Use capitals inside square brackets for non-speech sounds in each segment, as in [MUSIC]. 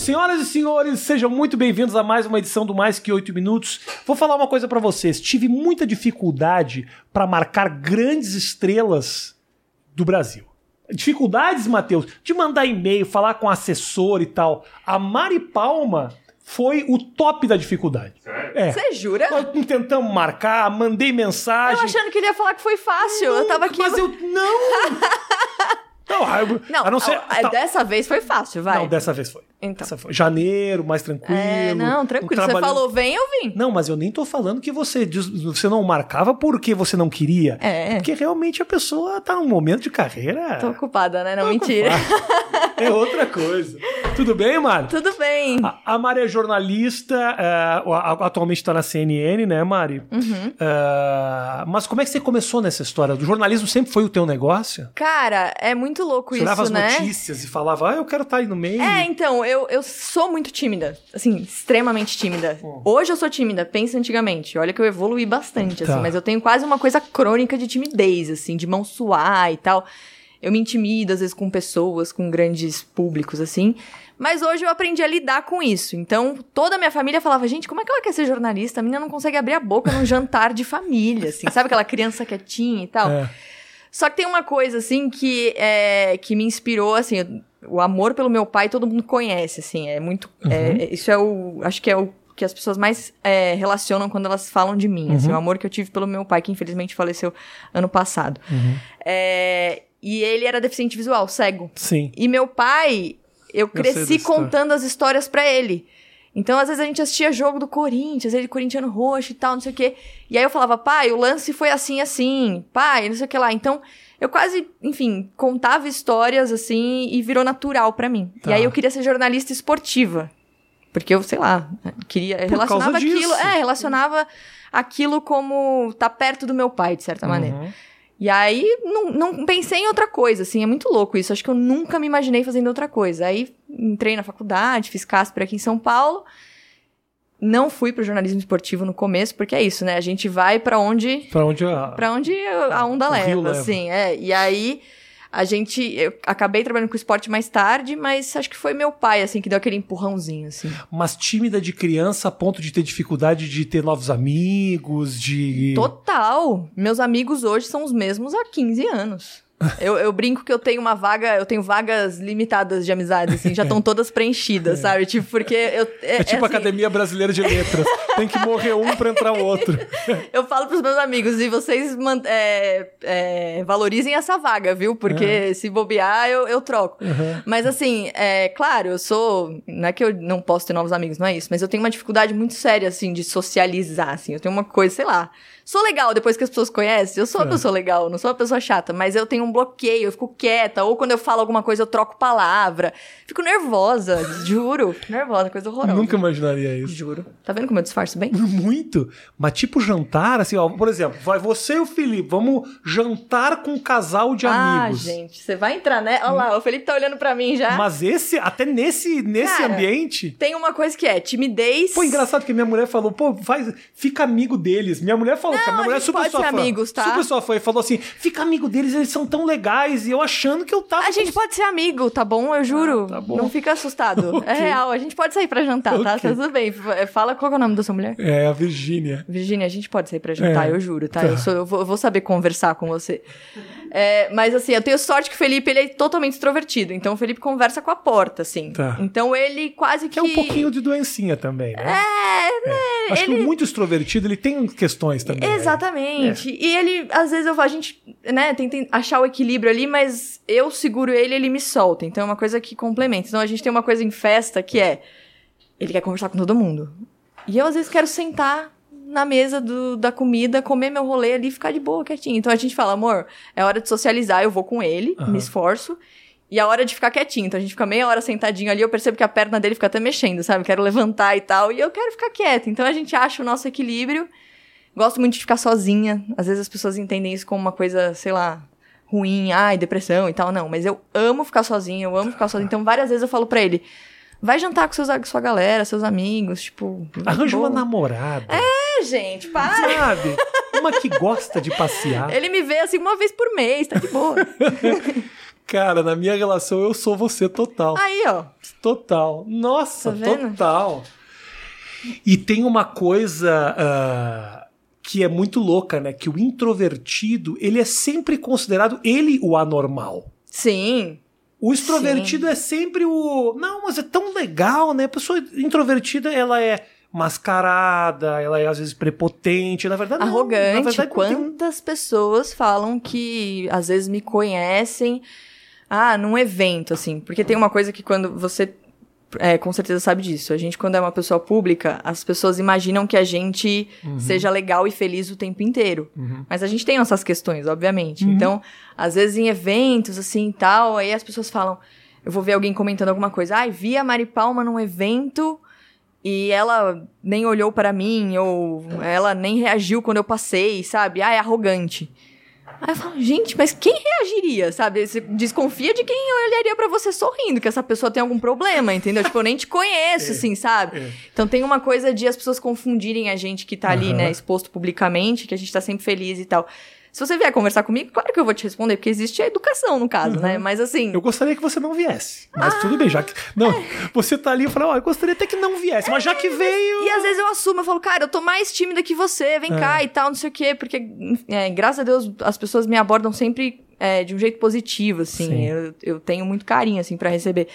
Senhoras e senhores, sejam muito bem-vindos a mais uma edição do Mais Que Oito Minutos. Vou falar uma coisa pra vocês. Tive muita dificuldade pra marcar grandes estrelas do Brasil. Dificuldades, Matheus, de mandar e-mail, falar com assessor e tal. A Mari Palma foi o top da dificuldade. É. Você jura? Nós tentamos marcar, mandei mensagem. Eu achando que ele ia falar que foi fácil. eu tava aqui. Mas eu não. [LAUGHS] não, a- Não, não ser. a- tá- dessa vez foi fácil, vai. Não, dessa vez foi. Então. Janeiro, mais tranquilo. É, não, um tranquilo. Você trabalho- falou, vem, eu vim. Não, mas eu nem tô falando que você, você não marcava porque você não queria. É. Porque realmente a pessoa tá num momento de carreira. Tô ocupada, né? Não, Tô mentira. É outra coisa. Tudo bem, Mari? Tudo bem. A, a Mari é jornalista, a- atualmente tá na CNN, né, Mari? Uhum. É, mas como é que você começou nessa história? O jornalismo sempre foi o teu negócio? Cara, é muito louco Você isso, as né? notícias e falava, ah, eu quero estar aí no meio. É, então, eu, eu sou muito tímida. Assim, extremamente tímida. Hoje eu sou tímida, pensa antigamente. Olha que eu evoluí bastante, Tá. assim, mas eu tenho quase uma coisa crônica de timidez, assim, de mão suar e tal. Eu me intimido, às vezes, com pessoas, com grandes públicos, assim. Mas hoje eu aprendi a lidar com isso. Então, toda a minha família falava, gente, como é que ela quer ser jornalista? A menina não consegue abrir a boca num jantar de família, assim. Sabe aquela criança quietinha e tal? É. Só que tem uma coisa, assim, que, é, que me inspirou, assim, eu- o amor pelo meu pai todo mundo conhece, assim, é muito... é, isso é o... acho que é o que as pessoas mais é, relacionam quando elas falam de mim, assim, o amor que eu tive pelo meu pai, que infelizmente faleceu ano passado. É, e ele era deficiente visual, cego. Sim. E meu pai, eu sei cresci contando as histórias pra ele. Então, às vezes, a gente assistia jogo do Corinthians, ele corintiano roxo e tal, não sei o quê. E aí eu falava, pai, o lance foi assim, assim. Pai, não sei o que lá. Então, eu quase, enfim, contava histórias assim e virou natural pra mim. Tá. E aí eu queria ser jornalista esportiva. Porque eu, sei lá, queria. causa relacionava aquilo. É, relacionava aquilo como tá perto do meu pai, de certa maneira. E aí, não, não pensei em outra coisa, assim, é muito louco isso. Acho que eu nunca me imaginei fazendo outra coisa. Aí, entrei na faculdade, fiz Casper aqui em São Paulo. Não fui pro jornalismo esportivo no começo, porque é isso, né? A gente vai pra onde Pra onde a... para onde a onda leva, leva. assim, é. E aí a gente eu acabei trabalhando com esporte mais tarde, mas acho que foi meu pai assim que deu aquele empurrãozinho assim. Mas tímida de criança a ponto de ter dificuldade de ter novos amigos, de... Total. Meus amigos hoje são os mesmos há 15 anos. Eu, eu brinco que eu tenho uma vaga, eu tenho vagas limitadas de amizade, assim, já estão [LAUGHS] todas preenchidas, sabe? Tipo, porque eu. É tipo a assim, Academia Brasileira de Letras. Tem que morrer um pra entrar o outro. [LAUGHS] Eu falo pros meus amigos, e vocês é, é, valorizem essa vaga, viu? Porque se bobear, eu, eu troco. Mas assim, é claro, eu sou. Não é que eu não posso ter novos amigos, não é isso. Mas eu tenho uma dificuldade muito séria, assim, de socializar, assim. Eu tenho uma coisa, sei lá. Sou legal depois que as pessoas conhecem. Eu sou uma É. pessoa legal, não sou uma pessoa chata, mas eu tenho um bloqueio, eu fico quieta. Ou quando eu falo alguma coisa, eu troco palavra. Fico nervosa, [LAUGHS] juro. Nervosa, coisa horrorosa. Nunca imaginaria isso. Juro. Tá vendo como eu disfarço bem? [LAUGHS] Muito. Mas tipo jantar, assim, ó, por exemplo, vai você e o Felipe, vamos jantar com um casal de ah, amigos. gente, você vai entrar, né? Olha lá, o Felipe tá olhando pra mim já. Mas esse, até nesse, nesse Cara, ambiente. Tem uma coisa que é timidez. Pô, engraçado que minha mulher falou, pô, faz, fica amigo deles. Minha mulher falou, cara, minha a mulher é super pode sua ser fã. amigos, tá? Super sua fã. E falou assim, fica amigo deles, eles são tão legais. E eu achando que eu tava... A gente pode ser amigo, tá bom? Eu juro. tá bom. Não fica assustado. [LAUGHS] Ok. É real, a gente pode sair pra jantar, tá? Tá tudo bem. F- Fala qual que é o nome da sua mulher. É, a Virgínia. Virgínia, a gente pode sair pra jantar, É, eu juro, tá? tá. Eu, sou- eu vou, eu vou saber conversar com você. É, mas assim, eu tenho sorte que o Felipe ele é totalmente extrovertido. Então o Felipe conversa com a porta, assim. Tá. Então ele quase que. Que é um pouquinho de doencinha também, né? É, né? Acho que ele- o muito extrovertido, ele tem questões também. Exatamente. E ele, às vezes, eu, a gente, né, tenta achar o equilíbrio ali, mas eu seguro ele ele me solta. Então é uma coisa que complementa. Então a gente tem uma coisa em festa que é. Ele quer conversar com todo mundo. E eu, às vezes, quero sentar na mesa do- da comida, comer meu rolê ali e ficar de boa, quietinho. Então a gente fala, amor, é hora de socializar, eu vou com ele, Aham. me esforço. E a hora de ficar quietinho. Então a gente fica meia hora sentadinho ali, eu percebo que a perna dele fica até mexendo, sabe? Quero levantar e tal. E eu quero ficar quieta. Então a gente acha o nosso equilíbrio. Gosto muito de ficar sozinha. Às vezes as pessoas entendem isso como uma coisa, sei lá, ruim, ai, depressão e tal. Não, mas eu amo ficar sozinha, eu amo ficar sozinha. Então várias vezes eu falo pra ele: vai jantar com seus, sua galera, seus amigos, tipo. Arranja uma namorada. É, gente, para. Sabe? Uma que gosta de passear. Ele me vê assim uma vez por mês, tá de boa. [LAUGHS] Cara, na minha relação eu sou você total. Aí, ó. Total. Nossa, Tá total. E tem uma coisa ah, que é muito louca, né? Que o introvertido, ele é sempre considerado ele o anormal. Sim. O extrovertido é sempre o. Não, mas é tão legal, né? A pessoa introvertida, ela é mascarada, ela é às vezes prepotente, na verdade. não. na Arrogante. verdade, não tem- Quantas pessoas falam que às vezes me conhecem, ah, num evento, assim. Porque tem uma coisa que quando você. É, com certeza sabe disso. A gente, quando é uma pessoa pública, as pessoas imaginam que a gente Uhum. seja legal e feliz o tempo inteiro. Mas a gente tem nossas questões, obviamente. Uhum. Então, às vezes em eventos, assim e tal, aí as pessoas falam. Eu vou ver alguém comentando alguma coisa. Ai, vi a Mari Palma num evento e ela nem olhou para mim, ou ela nem reagiu quando eu passei, sabe? Ah, é arrogante. Aí eu falo, gente, mas quem reagiria, sabe? Você desconfia de quem olharia pra você sorrindo, que essa pessoa tem algum problema, entendeu? tipo, eu nem te conheço, assim, sabe? é. Então tem uma coisa de as pessoas confundirem a gente que tá ali, né, exposto publicamente, que a gente tá sempre feliz e tal. Se você vier conversar comigo, claro que eu vou te responder, porque existe a educação no caso, né? Mas assim. Eu gostaria que você não viesse. Mas tudo bem, já que. Ah. Não, você tá ali e fala, ó, eu gostaria até que não viesse, mas já que veio. E às vezes eu assumo, eu falo, cara, eu tô mais tímida que você, vem cá e tal, não sei o quê, porque, é, graças a Deus, as pessoas me abordam sempre é, de um jeito positivo, assim. Sim. Eu, eu tenho muito carinho, assim, pra receber.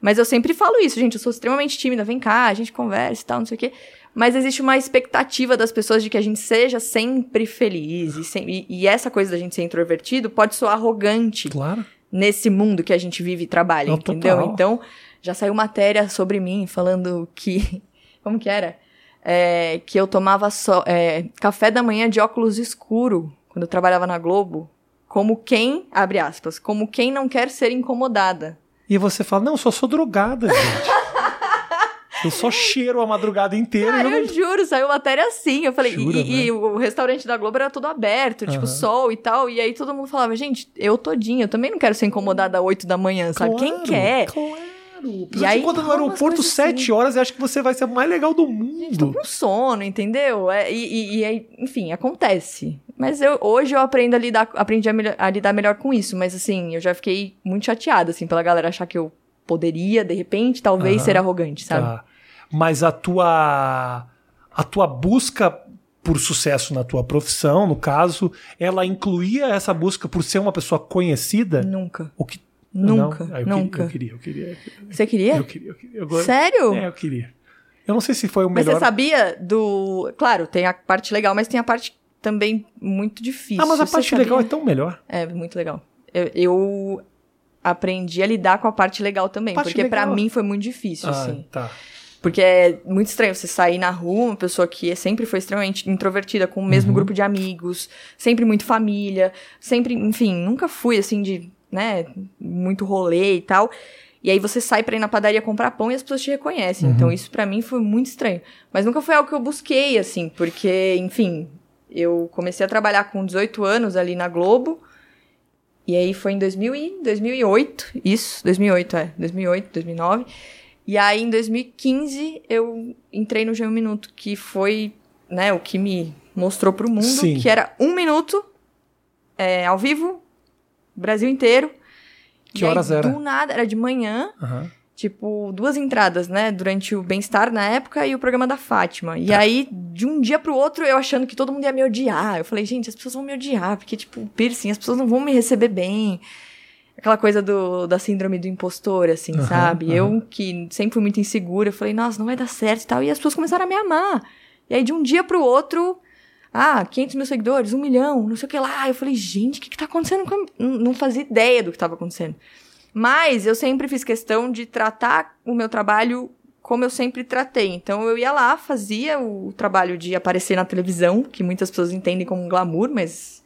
Mas eu sempre falo isso, gente, eu sou extremamente tímida, vem cá, a gente conversa e tal, não sei o quê. Mas existe uma expectativa das pessoas de que a gente seja sempre feliz. E, sem- e- e essa coisa da gente ser introvertido pode soar arrogante Claro. nesse mundo que a gente vive e trabalha, Não, entendeu? total. Então, já saiu matéria sobre mim falando que. [LAUGHS] Como que era? É, que eu tomava só, é, café da manhã de óculos escuro quando eu trabalhava na Globo. Como quem, abre aspas, como quem não quer ser incomodada. E você fala, não, eu só sou drogada, gente. [LAUGHS] eu só cheiro a madrugada inteira Cara, e eu eu não. juro, saiu matéria assim. Eu falei, e- Jura, e, né? e o restaurante da Globo era todo aberto, tipo, Aham. sol e tal. E aí todo mundo falava, gente, eu todinha, eu também não quero ser incomodada às 8 da manhã, sabe? Quem Claro, quer? Claro. E aí, quando no aeroporto sete assim. horas, eu acho que você vai ser a mais legal do Tô mundo. com sono, entendeu? É, e, e- e aí, enfim, acontece. Mas eu, hoje eu aprendo a lidar, aprendi a, melhor- a lidar melhor com isso. Mas assim, eu já fiquei muito chateada, assim, pela galera achar que eu poderia, de repente, talvez Aham. ser arrogante, sabe? Tá. Mas a tua a tua busca por sucesso na tua profissão, no caso, ela incluía essa busca por ser uma pessoa conhecida? Nunca. O que Nunca? Ah, eu nunca. Queria, eu queria, eu queria. Você queria? Eu queria, eu queria. Go- Sério? É, eu queria. Eu não sei se foi o Mas melhor. você sabia do. Claro, tem a parte legal, mas tem a parte também muito difícil. ah, mas a Você parte sabia? legal é tão melhor. É, muito legal. Eu, eu aprendi a lidar com a parte legal também, Parte porque pra legal. mim foi muito difícil, Ah, assim. tá. Porque é muito estranho você sair na rua, uma pessoa que sempre foi extremamente introvertida, com o mesmo Uhum. grupo de amigos, sempre muito família, sempre, enfim, nunca fui assim de, né, muito rolê e tal. E aí você sai pra ir na padaria comprar pão e as pessoas te reconhecem. Uhum. Então isso pra mim foi muito estranho. Mas nunca foi algo que eu busquei, assim, porque, enfim, eu comecei a trabalhar com 18 anos ali na Globo. E aí foi em 2000 e 2008, isso, 2008, é, 2008, 2009. E aí em 2015 eu entrei no G1 Minuto, que foi, né, o que me mostrou pro mundo, Sim. que era um minuto, é, ao vivo, Brasil inteiro. Que E aí, horas era? Do nada, era de manhã, Aham. tipo, duas entradas, né? Durante o Bem-Estar na época e o programa da Fátima. Tá. E aí, de um dia pro outro, eu achando que todo mundo ia me odiar. Eu falei, gente, as pessoas vão me odiar, porque, tipo, piercing, as pessoas não vão me receber bem. Aquela coisa do, da síndrome do impostor, assim, Aham, sabe? aham. Eu, que sempre fui muito insegura, eu falei, nossa, não vai dar certo e tal. E as pessoas começaram a me amar. E aí, de um dia pro outro, ah, 500 mil seguidores, um milhão, não sei o que lá. Eu falei, gente, o que que tá acontecendo? com a- Não não fazia ideia do que tava acontecendo. Mas eu sempre fiz questão de tratar o meu trabalho como eu sempre tratei. Então eu ia lá, fazia o trabalho de aparecer na televisão, que muitas pessoas entendem como um glamour, mas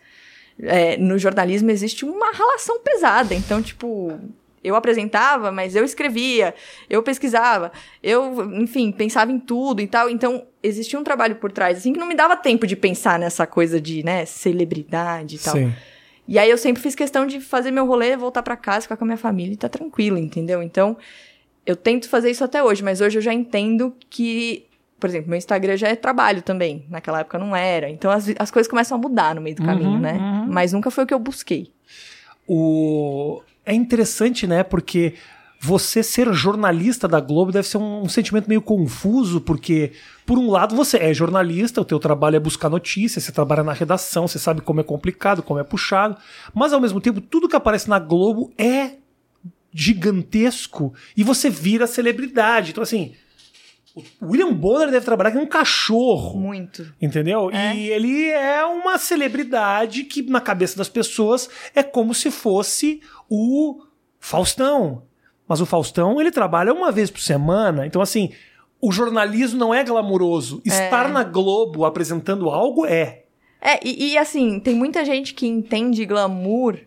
é, no jornalismo existe uma relação pesada. Então, tipo, eu apresentava, mas eu escrevia, eu pesquisava, eu, enfim, pensava em tudo e tal. Então, existia um trabalho por trás, assim, que não me dava tempo de pensar nessa coisa de, né, celebridade e tal. Sim. E aí eu sempre fiz questão de fazer meu rolê, voltar pra casa, ficar com a minha família e tá tranquilo, entendeu? Então, eu tento fazer isso até hoje, mas hoje eu já entendo que, por exemplo, meu Instagram já é trabalho também. Naquela época não era. Então as, as coisas começam a mudar no meio do caminho, Uhum, né? uhum. Mas nunca foi o que eu busquei. O... é interessante, né? Porque você ser jornalista da Globo deve ser um, um, sentimento meio confuso, porque, por um lado, você é jornalista, o teu trabalho é buscar notícias, você trabalha na redação, você sabe como é complicado, como é puxado, mas ao mesmo tempo, tudo que aparece na Globo é gigantesco e você vira celebridade. Então, assim, o William Bonner deve trabalhar com um cachorro. Muito. Entendeu? É. E ele é uma celebridade que, na cabeça das pessoas, é como se fosse o Faustão. Mas o Faustão, ele trabalha uma vez por semana. Então, assim, o jornalismo não é glamuroso. É. Estar na Globo apresentando algo é. É, e, e, assim, tem muita gente que entende glamour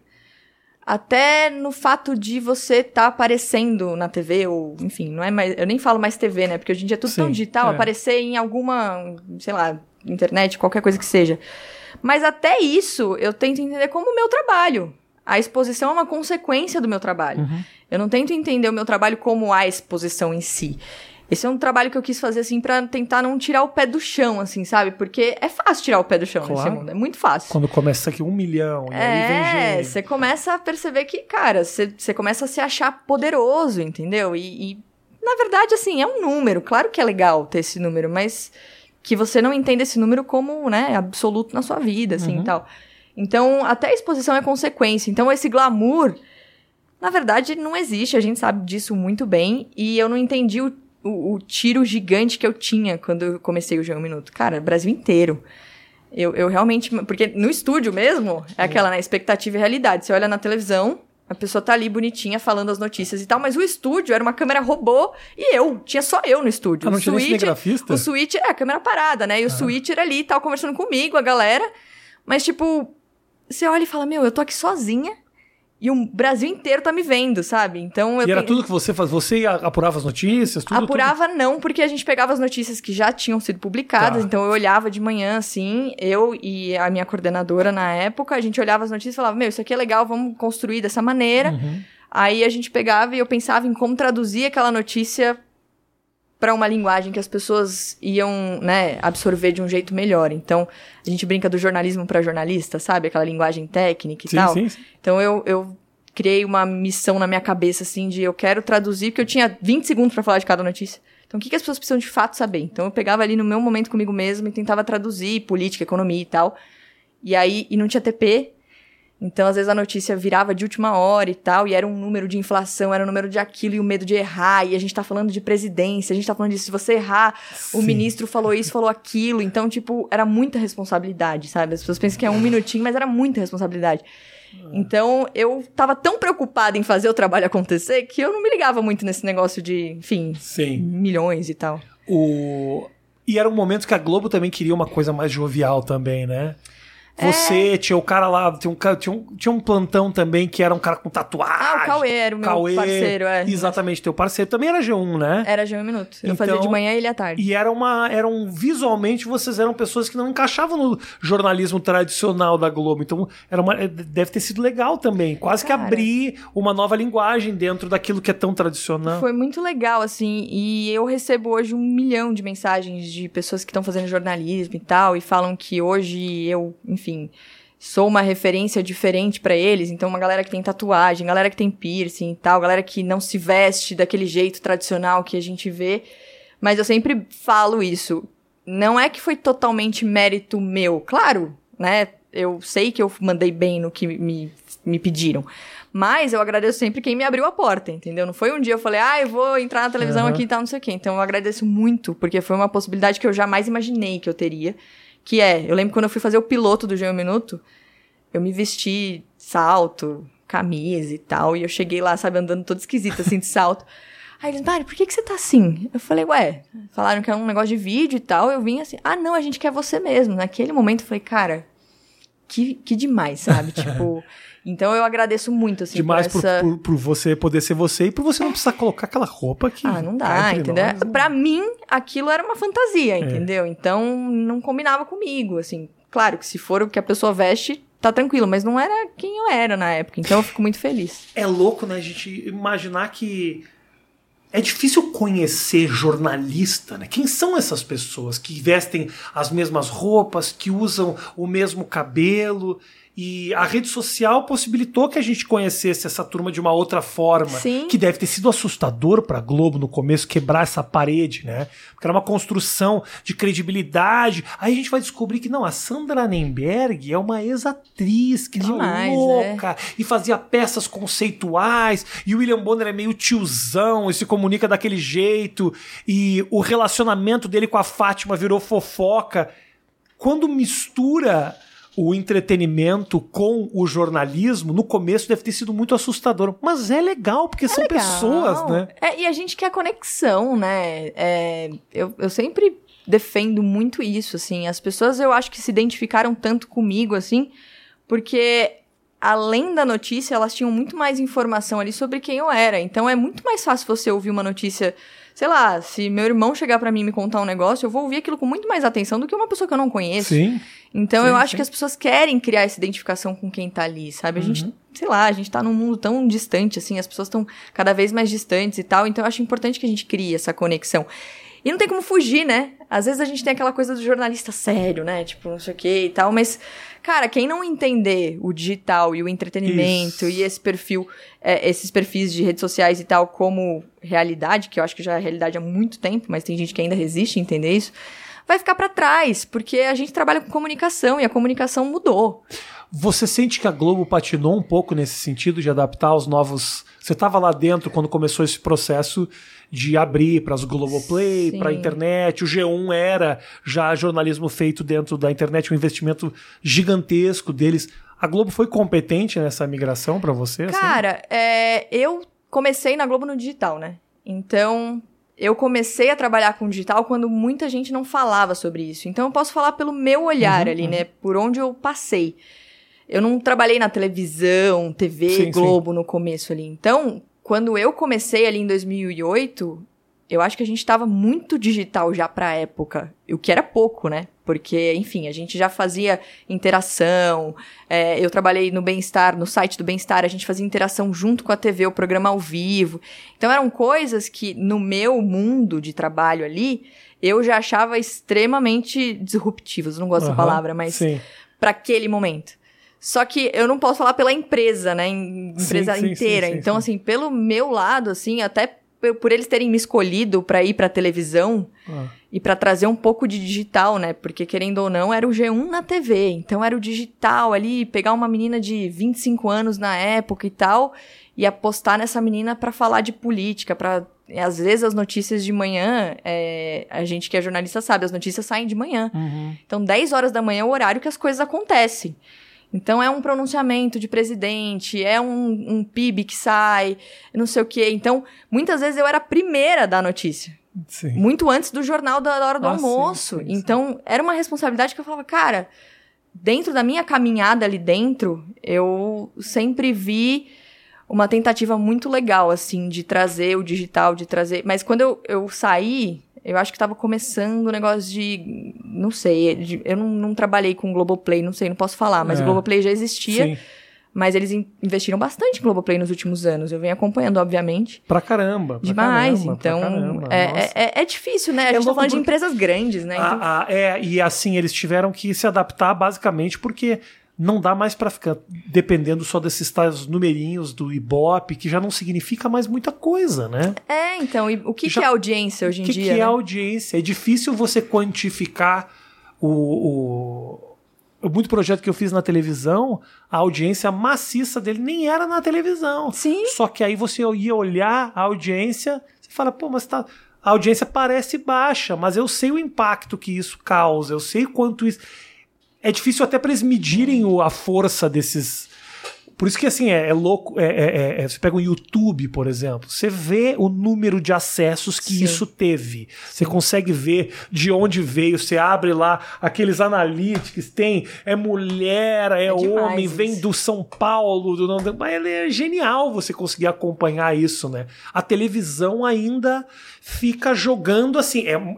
até no fato de você estar tá aparecendo na TV, ou, enfim, não é mais. Eu nem falo mais TV, né? Porque hoje em dia é tudo Sim, tão digital, é. aparecer em alguma, sei lá, internet, qualquer coisa que seja. Mas até isso eu tento entender como o meu trabalho. A exposição é uma consequência do meu trabalho. Uhum. Eu não tento entender o meu trabalho como a exposição em si. Esse é um trabalho que eu quis fazer, assim, para tentar não tirar o pé do chão, assim, sabe? Porque é fácil tirar o pé do chão claro. nesse mundo, é muito fácil. Quando começa aqui um milhão, e é, aí vem É, você começa a perceber que, cara, você começa a se achar poderoso, entendeu? E, e, na verdade, assim, é um número. Claro que é legal ter esse número, mas que você não entenda esse número como, né, absoluto na sua vida, assim, uhum. e tal. Então, até a exposição é consequência. Então, esse glamour, na verdade, não existe. A gente sabe disso muito bem. E eu não entendi o, o, o tiro gigante que eu tinha quando eu comecei o G1 Minuto. Cara, Brasil inteiro. Eu, eu realmente. Porque no estúdio mesmo, é aquela, né? Expectativa e realidade. Você olha na televisão, a pessoa tá ali bonitinha falando as notícias e tal, mas o estúdio era uma câmera robô e eu, tinha só eu no estúdio. Ah, não o switch, O switch é a câmera parada, né? E o ah. switcher ali e tal, conversando comigo, a galera. Mas, tipo, você olha e fala, meu, eu tô aqui sozinha e o Brasil inteiro tá me vendo, sabe? Então eu E era tudo que você faz, você apurava as notícias, tudo, Apurava tudo... não, porque a gente pegava as notícias que já tinham sido publicadas, tá. então eu olhava de manhã assim, eu e a minha coordenadora na época, a gente olhava as notícias e falava: "Meu, isso aqui é legal, vamos construir dessa maneira". Uhum. Aí a gente pegava e eu pensava em como traduzir aquela notícia para uma linguagem que as pessoas iam, né, absorver de um jeito melhor. Então, a gente brinca do jornalismo para jornalista, sabe? Aquela linguagem técnica e sim, tal. Sim, sim. Então, eu, eu criei uma missão na minha cabeça, assim, de eu quero traduzir, porque eu tinha 20 segundos para falar de cada notícia. Então, o que, que as pessoas precisam de fato saber? Então, eu pegava ali no meu momento comigo mesmo e tentava traduzir política, economia e tal. E aí, e não tinha TP, então, às vezes a notícia virava de última hora e tal, e era um número de inflação, era um número de aquilo e o medo de errar, e a gente tá falando de presidência, a gente tá falando de se você errar, Sim. o ministro falou isso, falou aquilo. Então, tipo, era muita responsabilidade, sabe? As pessoas pensam que é um minutinho, mas era muita responsabilidade. Então, eu tava tão preocupada em fazer o trabalho acontecer que eu não me ligava muito nesse negócio de, enfim, Sim. milhões e tal. O... E era um momento que a Globo também queria uma coisa mais jovial também, né? Você, é. tinha o cara lá, tinha um, tinha, um, tinha um plantão também que era um cara com tatuagem. Ah, o Cauê era o meu Cauê, parceiro, é. Exatamente, teu parceiro também era G1, né? Era G1 Minuto. Eu então, fazia de manhã e ele à tarde. E era uma. Eram, visualmente, vocês eram pessoas que não encaixavam no jornalismo tradicional da Globo. Então, era uma, deve ter sido legal também. Quase cara, que abrir uma nova linguagem dentro daquilo que é tão tradicional. Foi muito legal, assim. E eu recebo hoje um milhão de mensagens de pessoas que estão fazendo jornalismo e tal, e falam que hoje eu, enfim enfim, sou uma referência diferente para eles. Então, uma galera que tem tatuagem, galera que tem piercing e tal, galera que não se veste daquele jeito tradicional que a gente vê. Mas eu sempre falo isso. Não é que foi totalmente mérito meu. Claro, né? Eu sei que eu mandei bem no que me, me pediram. Mas eu agradeço sempre quem me abriu a porta, entendeu? Não foi um dia eu falei, ah, eu vou entrar na televisão uhum. aqui e tal, não sei o quê. Então eu agradeço muito, porque foi uma possibilidade que eu jamais imaginei que eu teria. Que é, eu lembro quando eu fui fazer o piloto do G1 Minuto, eu me vesti salto, camisa e tal, e eu cheguei lá, sabe, andando todo esquisito, assim, de salto. Aí eles, Mari, por que, que você tá assim? Eu falei, ué, falaram que é um negócio de vídeo e tal. Eu vim assim, ah, não, a gente quer você mesmo. Naquele momento eu falei, cara, que, que demais, sabe? [LAUGHS] tipo, então eu agradeço muito, assim, Demais por, essa... por, por, você poder ser você e por você não precisar colocar aquela roupa que. Ah, não dá, entendeu? Nós, né? pra mim, aquilo era uma fantasia, é. entendeu? Então não combinava comigo, assim. Claro que se for o que a pessoa veste, tá tranquilo, mas não era quem eu era na época. Então eu fico muito feliz. [LAUGHS] É louco, né, a gente imaginar que. É difícil conhecer jornalista, né? Quem são essas pessoas que vestem as mesmas roupas, que usam o mesmo cabelo E a rede social possibilitou que a gente conhecesse essa turma de uma outra forma. Sim. Que deve ter sido assustador pra Globo no começo quebrar essa parede, né? Porque era uma construção de credibilidade. Aí a gente vai descobrir que não, a Sandra Nemberg é uma ex-atriz que Demais, louca e fazia peças conceituais. E o William Bonner é meio tiozão e se comunica daquele jeito. E o relacionamento dele com a Fátima virou fofoca. Quando mistura o entretenimento com o jornalismo, no começo deve ter sido muito assustador. Mas é legal, porque são legal. pessoas, né? É, e a gente quer conexão, né? É, eu, eu sempre defendo muito isso, assim. As pessoas, eu acho que se identificaram tanto comigo, assim, porque além da notícia, elas tinham muito mais informação ali sobre quem eu era. Então é muito mais fácil você ouvir uma notícia. Sei lá, se meu irmão chegar pra mim e me contar um negócio, eu vou ouvir aquilo com muito mais atenção do que uma pessoa que eu não conheço. Sim. Então Sim, eu acho sim. que as pessoas querem criar essa identificação com quem tá ali, sabe? A Uhum. gente, sei lá, a gente tá num mundo tão distante, assim, as pessoas estão cada vez mais distantes e tal, então eu acho importante que a gente crie essa conexão. E não tem como fugir, né? Às vezes a gente tem aquela coisa do jornalista sério, né? Tipo, não sei o que e tal, mas, cara, quem não entender o digital e o entretenimento Isso. e esse perfil, é, esses perfis de redes sociais e tal como realidade, que eu acho que já é realidade há muito tempo, mas tem gente que ainda resiste a entender isso, vai ficar pra trás, porque a gente trabalha com comunicação e a comunicação mudou. Você sente que a Globo patinou um pouco nesse sentido de adaptar aos novos. Você estava lá dentro quando começou esse processo de abrir para as Globoplay, Sim. para a internet. O G1 era já jornalismo feito dentro da internet, um investimento gigantesco deles. A Globo foi competente nessa migração para você? assim? Cara, é, eu comecei na Globo no digital, né? Então, eu comecei a trabalhar com digital quando muita gente não falava sobre isso. Então, eu posso falar pelo meu olhar Uhum, ali, né? Por onde eu passei. Eu não trabalhei na televisão, TV, Sim, sim. Globo no começo ali. Então, quando eu comecei ali em 2008, eu acho que a gente estava muito digital já pra época. O que era pouco, né? Porque, enfim, a gente já fazia interação. é, eu trabalhei no Bem-Estar, no site do Bem-Estar, a gente fazia interação junto com a TV, o programa ao vivo. Então eram coisas que, no meu mundo de trabalho ali, eu já achava extremamente disruptivas. Não gosto dessa Aham, palavra, mas para aquele momento. Só que eu não posso falar pela empresa, né? Empresa sim, inteira. sim, sim, então, sim. assim, pelo meu lado, assim, até por eles terem me escolhido pra ir pra televisão Ah. e pra trazer um pouco de digital, né? Porque querendo ou não, era o G1 na TV. Então era o digital ali, pegar uma menina de 25 anos na época e tal e apostar nessa menina pra falar de política, para às vezes as notícias de manhã, é, a gente que é jornalista sabe, as notícias saem de manhã. Uhum. Então, 10 horas da manhã é o horário que as coisas acontecem. Então, é um pronunciamento de presidente, é um, um PIB que sai, não sei o quê. Então, muitas vezes eu era a primeira da notícia. Sim. Muito antes do jornal da, hora do Ah, almoço. sim, sim. então, era uma responsabilidade que eu falava, cara, dentro da minha caminhada ali dentro, eu sempre vi uma tentativa muito legal, assim, de trazer o digital, de trazer. Mas quando eu, eu saí, eu acho que tava começando o negócio de. Não sei, de- eu não, não trabalhei com Globoplay, não sei, não posso falar, mas É. o Globoplay já existia. Sim. Mas eles in- investiram bastante em Globoplay nos últimos anos. Eu venho acompanhando, obviamente. Pra caramba. pra Demais. caramba, então, caramba, é, é, é- é difícil, né? A É gente tá louco falando de empresas grandes, né? Então, Ah, ah, é, e assim, eles tiveram que se adaptar basicamente porque não dá mais pra ficar dependendo só desses tais numerinhos do Ibope, que já não significa mais muita coisa, né? É, então, e o que, Já- que é audiência hoje em O que, dia? é né? audiência? É difícil você quantificar o, o- Muito projeto que eu fiz na televisão, a audiência maciça dele nem era na televisão. Sim. Só que aí você ia olhar a audiência, você fala, pô, mas tá. A audiência parece baixa, mas eu sei o impacto que isso causa, eu sei quanto isso. É difícil até para eles medirem o- a força desses. Por isso que assim, é, é louco. é- é- é- você pega o YouTube, por exemplo, você vê o número de acessos que Sim. isso teve. Você consegue ver de onde veio. Você abre lá aqueles analytics, tem é mulher, é, É demais homem, vem isso. do São Paulo, do não, mas ele é genial você conseguir acompanhar isso, né? A televisão ainda fica jogando assim, é, um-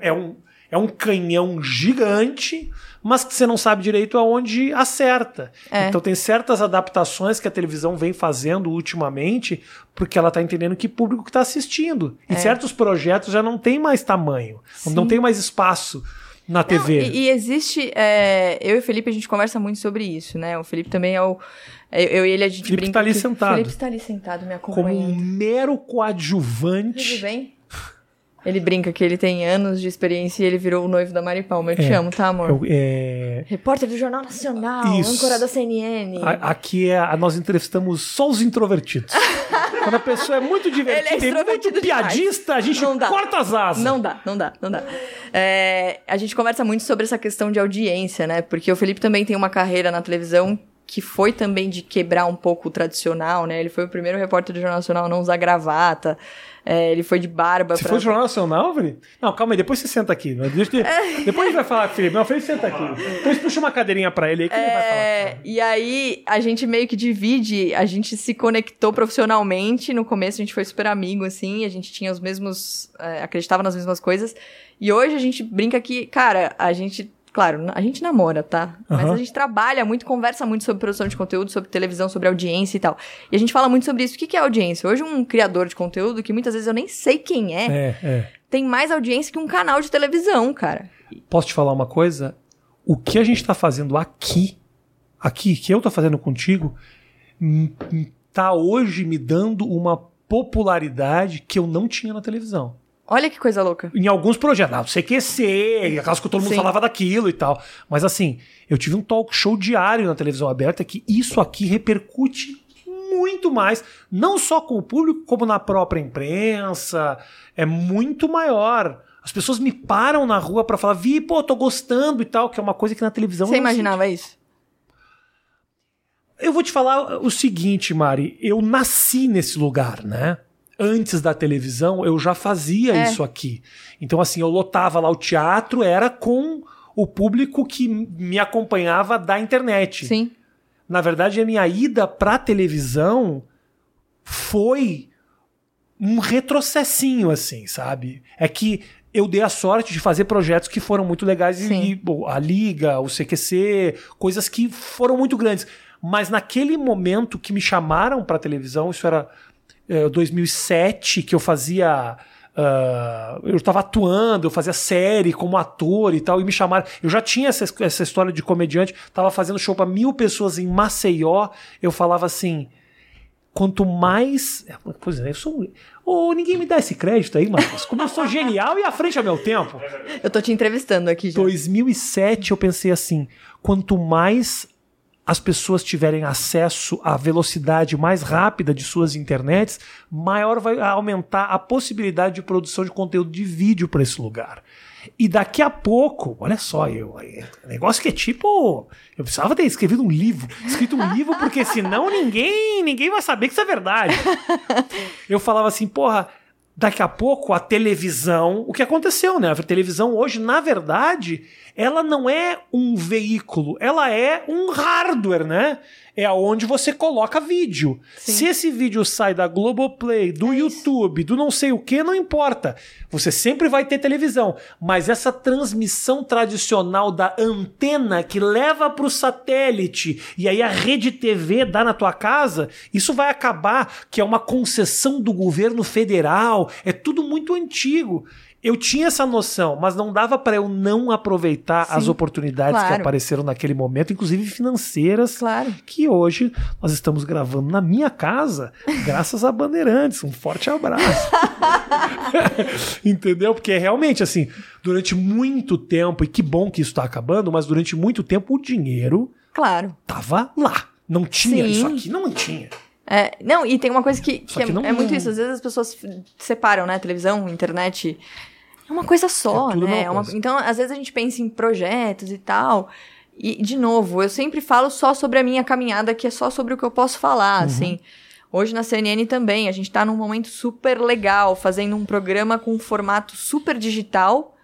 é um é canhão gigante, mas que você não sabe direito aonde acerta. É. Então tem certas adaptações que a televisão vem fazendo ultimamente, porque ela está entendendo que público está assistindo. E certos projetos já não tem mais tamanho, não É. Sim. tem mais espaço na TV. Não, e, e existe. é, eu e o Felipe, a gente conversa muito sobre isso, né? O Felipe também é o. Eu, eu e ele, a gente Felipe brinca. tá ali sentado. O Felipe está ali sentado, me Como um acompanhando. mero Tudo coadjuvante. bem? Ele brinca que ele tem anos de experiência e ele virou o noivo da Mari Palma. Eu te É, amo, tá, amor? Eu- é, Repórter do Jornal Nacional, Isso. âncora da CNN. a- aqui é, a- nós entrevistamos só os introvertidos. [LAUGHS] Quando a pessoa é muito divertida Ele é muito piadista, a gente Não dá. corta as asas. Não dá, não dá, não dá. É, a gente conversa muito sobre essa questão de audiência, né? Porque o Felipe também tem uma carreira na televisão que foi também de quebrar um pouco o tradicional, né? Ele foi o primeiro repórter do Jornal Nacional a não usar gravata. É, ele foi de barba Você pra... foi do Jornal Nacional, Felipe? Não, calma aí, depois você senta aqui. [LAUGHS] Depois a gente vai falar, Felipe. Não, Felipe, senta aqui. Depois puxa uma cadeirinha pra ele aí que ele vai falar. É, e aí a gente meio que divide, a gente se conectou profissionalmente. No começo a gente foi super amigo, assim, a gente tinha os mesmos. é, acreditava nas mesmas coisas. E hoje a gente brinca que, cara, a gente. Claro, a gente namora, tá? Mas Aham. a gente trabalha muito, conversa muito sobre produção de conteúdo, sobre televisão, sobre audiência e tal. E a gente fala muito sobre isso. O que que é audiência? Hoje, um criador de conteúdo, que muitas vezes eu nem sei quem é, É, é. tem mais audiência que um canal de televisão, cara. Posso te falar uma coisa? O que a gente tá fazendo aqui, aqui, que eu tô fazendo contigo, hum, hum, tá hoje me dando uma popularidade que eu não tinha na televisão. Olha que coisa louca. Em alguns projetos, ah, CQC, aquelas que todo mundo Sim. falava daquilo e tal. Mas assim, eu tive um talk show diário na televisão aberta que isso aqui repercute muito mais, não só com o público, como na própria imprensa. É muito maior. As pessoas me param na rua pra falar, Vi, pô, tô gostando e tal, que é uma coisa que na televisão Você imaginava isso? eu vou te falar o seguinte, Mari. Eu nasci nesse lugar, né? Antes da televisão, eu já fazia É. isso aqui. Então, assim, eu lotava lá o teatro, era com o público que me acompanhava da internet. Sim. Na verdade, a minha ida pra televisão foi um retrocessinho, assim, sabe? É que eu dei a sorte de fazer projetos que foram muito legais Sim. e bom, a Liga, o CQC, coisas que foram muito grandes. Mas naquele momento que me chamaram pra televisão, isso era eh, 2007, que eu fazia. ah, eu estava atuando, eu fazia série como ator e tal, e me chamaram. Eu já tinha essa, essa história de comediante, estava fazendo show para mil pessoas em Maceió. Eu falava assim: quanto mais. Pois é, eu sou. Ô, ninguém me dá esse crédito aí, Marcos. Como eu sou genial e à frente ao meu tempo. Eu tô te entrevistando aqui já. 2007 eu pensei assim: quanto mais as pessoas tiverem acesso à velocidade mais rápida de suas internets, maior vai aumentar a possibilidade de produção de conteúdo de vídeo para esse lugar. E daqui a pouco, olha só, eu, é negócio que é tipo, eu precisava ter escrevido um livro, escrito um livro porque senão ninguém, ninguém vai saber que isso é verdade. Eu falava assim, porra, daqui a pouco a televisão, o que aconteceu, né? A televisão hoje, na verdade, ela não é um veículo, ela é um hardware, né? É aonde você coloca vídeo. Sim. Se esse vídeo sai da Globoplay, do É. YouTube, do não sei o que, não importa. Você sempre vai ter televisão. Mas essa transmissão tradicional da antena que leva para o satélite e aí a rede TV dá na tua casa, isso vai acabar, que é uma concessão do governo federal. É tudo muito antigo. Eu tinha essa noção, mas não dava para eu não aproveitar Sim, as oportunidades que claro. apareceram naquele momento, inclusive financeiras Claro. que hoje nós estamos gravando na minha casa, graças a Bandeirantes. Um forte abraço. [LAUGHS] Entendeu? Porque realmente, assim, durante muito tempo, e que bom que isso está acabando, mas durante muito tempo o dinheiro Claro. tava lá. Não tinha, Sim. isso aqui não tinha. É, não, e tem uma coisa que, que, que é, não- é muito isso. Às vezes as pessoas separam, né? Televisão, internet. É uma coisa só, É né? É uma- coisa. então, às vezes a gente pensa em projetos e tal. E, de novo, eu sempre falo só sobre a minha caminhada, que é só sobre o que eu posso Uhum. falar, assim. Hoje na CNN também, a gente tá num momento super legal, fazendo um programa com um formato super digital,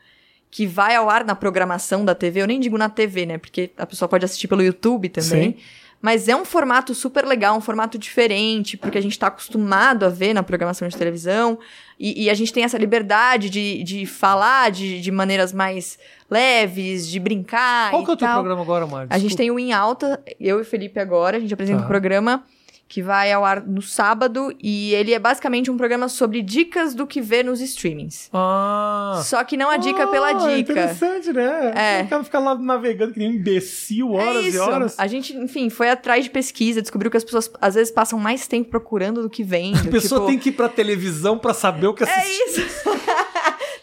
que vai ao ar na programação da TV. Eu nem digo na TV, né? Porque a pessoa pode assistir pelo YouTube também. Sim. Mas é um formato super legal, um formato diferente, porque a gente tá acostumado a ver na programação de televisão. E, e a gente tem essa liberdade de, de falar de, de maneiras mais leves, de brincar Qual que é o teu programa agora, Mário? A gente tem o Em Alta, eu e o Felipe agora, a gente apresenta Tá. um programa que vai ao ar no sábado e ele é basicamente um programa sobre dicas do que ver nos streamings. Ah. Só que não a dica ah, pela dica. Interessante, né? É. O cara fica lá navegando que nem um imbecil horas é isso. e horas. A gente, enfim, foi atrás de pesquisa, descobriu que as pessoas às vezes passam mais tempo procurando do que vendo. A pessoa tipo... tem que ir pra televisão para saber o que assistir. É isso. [LAUGHS]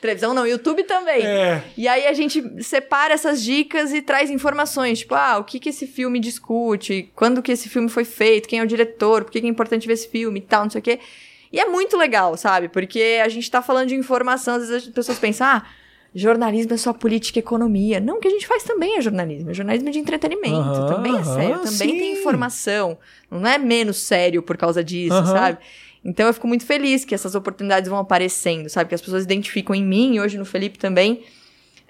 Televisão não, YouTube também. É. E aí a gente separa essas dicas e traz informações, tipo, ah, o que que esse filme discute, quando que esse filme foi feito, quem é o diretor, por que, que é importante ver esse filme e tal, não sei o quê. E é muito legal, sabe? Porque a gente tá falando de informação, às vezes as pessoas pensam, ah, jornalismo é só política e economia. Não, o que a gente faz também é jornalismo. É jornalismo de entretenimento. Também é sério. aham, Também tem sim. informação. Não é menos sério por causa disso, sabe? Então eu fico muito feliz que essas oportunidades vão aparecendo, sabe? Que as pessoas identificam em mim, e hoje no Felipe também,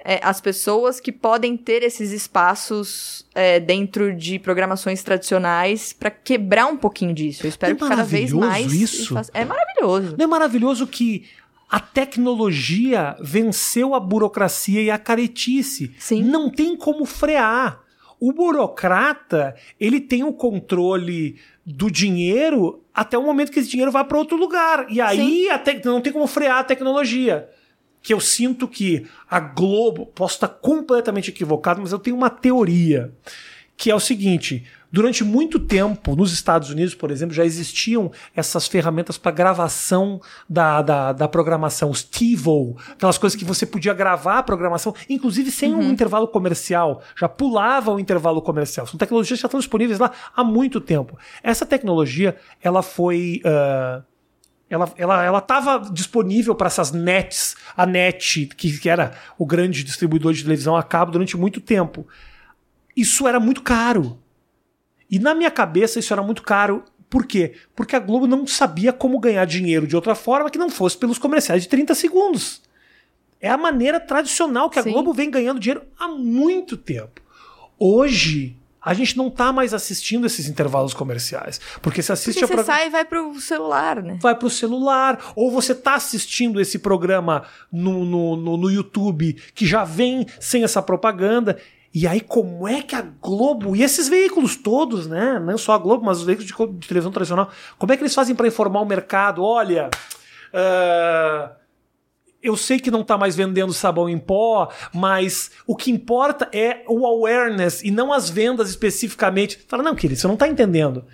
é, as pessoas que podem ter esses espaços é, dentro de programações tradicionais pra quebrar um pouquinho disso. Eu espero É que cada vez mais. isso. faça- É maravilhoso. Não é maravilhoso que a tecnologia venceu a burocracia e a caretice. Sim. Não tem como frear. O burocrata, ele tem o controle do dinheiro até o momento que esse dinheiro vai para outro lugar. E aí a tec- não tem como frear a tecnologia. Que eu sinto que a Globo, posso estar completamente equivocado, mas eu tenho uma teoria. Que é o seguinte: durante muito tempo, nos Estados Unidos, por exemplo, já existiam essas ferramentas para gravação da, da, da programação, os TiVo, aquelas coisas que você podia gravar a programação, inclusive sem um intervalo comercial, já pulava o intervalo comercial. São tecnologias que já estão disponíveis lá há muito tempo. Essa tecnologia, ela foi. ah, ela ela ela estava disponível para essas nets, a net, que, que era o grande distribuidor de televisão a cabo durante muito tempo. Isso era muito caro. E na minha cabeça isso era muito caro. Por quê? Porque a Globo não sabia como ganhar dinheiro de outra forma que não fosse pelos comerciais de 30 segundos. É a maneira tradicional que a Sim. Globo vem ganhando dinheiro há muito tempo. Hoje, a gente não tá mais assistindo esses intervalos comerciais. Porque se assiste Porque você sai e vai pro celular, né? vai pro celular, ou você tá assistindo esse programa no, no, no, no YouTube que já vem sem essa propaganda. E aí, como é que a Globo e esses veículos todos, né? Não só a Globo, mas os veículos de, de televisão tradicional, como é que eles fazem para informar o mercado? Olha. ah, eu sei que não tá mais vendendo sabão em pó, mas o que importa é o awareness e não as vendas especificamente. Fala, não, querido, você não tá entendendo.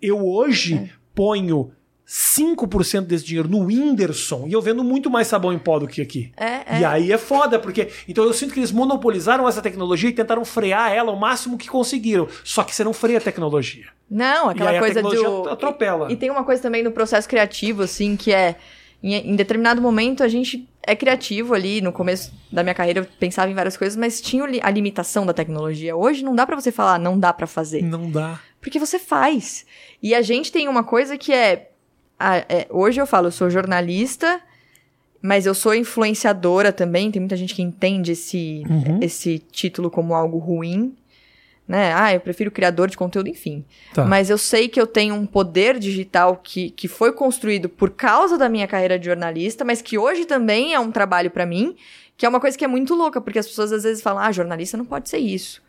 Eu hoje ponho 5% desse dinheiro no Whindersson e eu vendo muito mais sabão em pó do que aqui. É, é. E aí é foda, porque. Então eu sinto que eles monopolizaram essa tecnologia e tentaram frear ela o máximo que conseguiram. Só que você não freia a tecnologia. Não, e aquela coisa tecnologia do. atropela. E tem uma coisa também no processo criativo, assim, que é. Em, em determinado momento a gente é criativo ali. No começo da minha carreira eu pensava em várias coisas, mas tinha a limitação da tecnologia. Hoje não dá pra você falar, não dá pra fazer. Não dá. Porque você faz. E a gente tem uma coisa que é, a- é, Hoje eu falo, eu sou jornalista, mas eu sou influenciadora também. Tem muita gente que entende esse, Uhum. esse título como algo ruim. Né? Ah, eu prefiro criador de conteúdo, enfim. Tá. Mas eu sei que eu tenho um poder digital que, que foi construído por causa da minha carreira de jornalista, mas que hoje também é um trabalho pra mim, que é uma coisa que é muito louca, porque as pessoas às vezes falam: ah, jornalista não pode ser isso.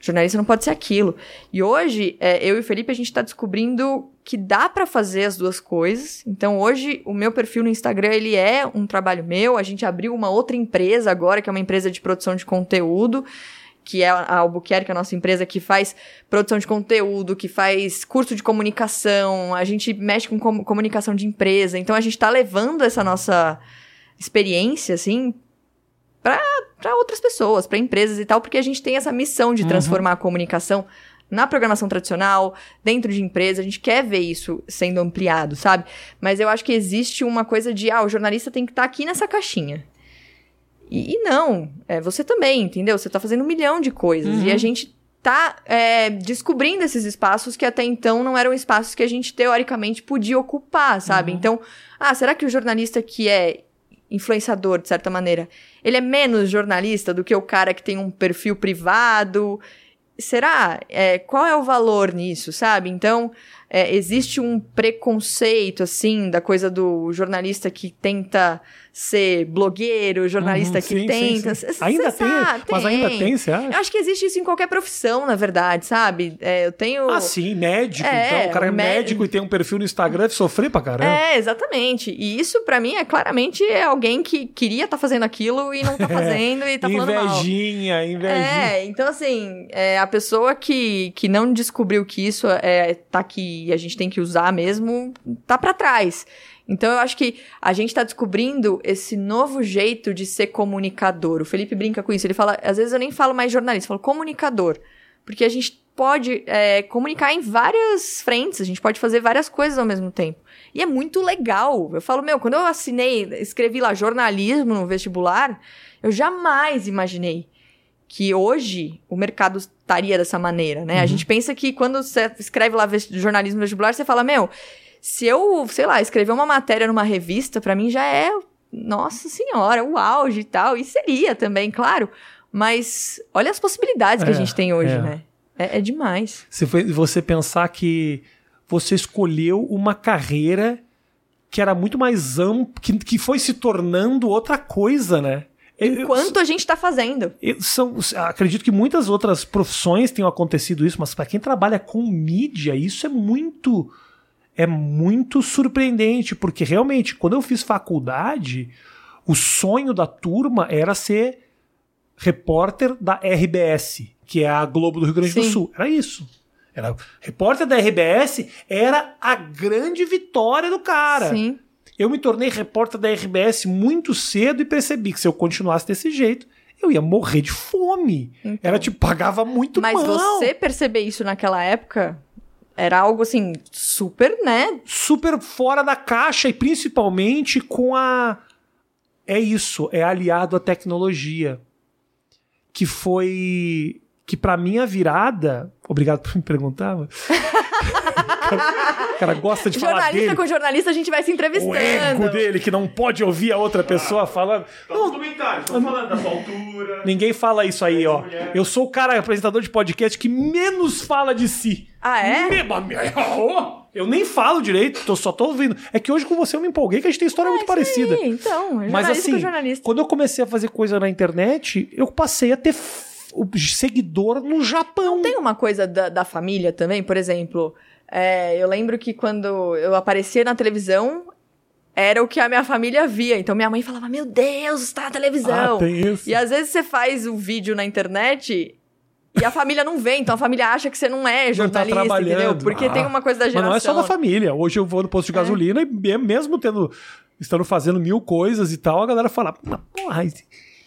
Jornalista não pode ser aquilo. E hoje, é, eu e o Felipe, a gente tá descobrindo que dá pra fazer as duas coisas. Então, hoje, o meu perfil no Instagram, ele é um trabalho meu. A gente abriu uma outra empresa agora, que é uma empresa de produção de conteúdo, que é a Albuquerque, a nossa empresa que faz produção de conteúdo, que faz curso de comunicação, a gente mexe com com- comunicação de empresa. Então, a gente tá levando essa nossa experiência, assim, para outras pessoas, para empresas e tal, porque a gente tem essa missão de transformar a comunicação na programação tradicional, dentro de empresa, a gente quer ver isso sendo ampliado, sabe? Mas eu acho que existe uma coisa de, ah, o jornalista tem que estar aqui nessa caixinha. E, e não, é, você também, entendeu? Você tá fazendo um milhão de coisas. E a gente tá é, descobrindo esses espaços que até então não eram espaços que a gente teoricamente podia ocupar, sabe? Então, ah, será que o jornalista que é influenciador, de certa maneira, ele é menos jornalista do que o cara que tem um perfil privado? Será? É, qual é o valor nisso, sabe? Então, é, existe um preconceito, assim, da coisa do jornalista que tenta ser blogueiro, jornalista Uhum, que sim, sim, tenta. sim. Cê Ainda tem? sabe, Mas ainda tem, você acha? Eu acho que existe isso em qualquer profissão, na verdade, sabe? É, eu tenho. Ah, sim, médico. É, então, o cara é médico e tem um perfil no Instagram deve sofrer pra caramba. É, exatamente. E isso, pra mim, é claramente alguém que queria estar fazendo aquilo e não tá [LAUGHS] fazendo e tá falando mal. invejinha, invejinha. É, então assim, é, a pessoa que, que não descobriu que isso é, tá aqui e a gente tem que usar mesmo, tá pra trás. Então eu acho que a gente tá descobrindo esse novo jeito de ser comunicador. O Felipe brinca com isso, ele fala, às vezes eu nem falo mais jornalista, eu falo comunicador. Porque a gente pode é, comunicar em várias frentes, a gente pode fazer várias coisas ao mesmo tempo. E é muito legal. Eu falo, meu, quando eu assinei, escrevi lá jornalismo no vestibular, eu jamais imaginei que hoje o mercado estaria dessa maneira, né? A gente pensa que quando você escreve lá jornalismo vestibular, você fala, meu, se eu, sei lá, escrever uma matéria numa revista, pra mim já é, nossa senhora, o auge e tal. E seria também, claro. Mas olha as possibilidades que É, a gente tem hoje, é. né? É, é demais. Se você pensar que você escolheu uma carreira que era muito mais ampla, que, que foi se tornando outra coisa, né? Eu- Enquanto a gente tá fazendo. eu- são, acredito que muitas outras profissões tenham acontecido isso, mas para quem trabalha com mídia, isso é muito é muito surpreendente, porque realmente, quando eu fiz faculdade, o sonho da turma era ser repórter da RBS, que é a Globo do Rio Grande do Sim. Sul. Era isso. Era repórter da RBS era a grande vitória do cara. Sim. Eu me tornei repórter da RBS muito cedo e percebi que se eu continuasse desse jeito, eu ia morrer de fome. Era tipo, pagava muito Então. Mas mal. você perceber isso naquela época era algo assim, super, né? super fora da caixa e principalmente com a é isso, é aliado à tecnologia. Que foi que pra mim a virada, obrigado por me perguntar. mas- [LAUGHS] cara, o cara gosta de falar jornalista com jornalista a gente vai se O ego entrevistando. dele que não pode ouvir a outra pessoa falando. Tá nos comentários, tô falando da sua altura. Ninguém fala isso aí, ó. Eu sou o cara apresentador de podcast que menos fala de si. Ah, é? Me- Eu nem falo direito, tô, só tô ouvindo. É que hoje com você eu me empolguei que a gente tem história muito parecida. Então, jornalista Mas assim, com jornalista. quando eu comecei a fazer coisa na internet, eu passei a ter o seguidor no Japão. Tem uma coisa da, da família também, por exemplo. é, eu lembro que quando eu aparecia na televisão, era o que a minha família via. Então minha mãe falava: Meu Deus, está na televisão. Ah, tem isso. E às vezes você faz o vídeo na internet. E a família não vê, então a família acha que você não é Não tá jornalista, entendeu? Porque Ah. tem uma coisa da Mas geração. não é só da família. Hoje eu vou no posto de gasolina e me- mesmo tendo. Estando fazendo mil coisas e tal, a galera fala, "Mas, porra,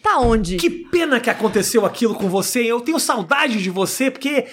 Tá onde? que pena que aconteceu aquilo com você. Eu tenho saudade de você, porque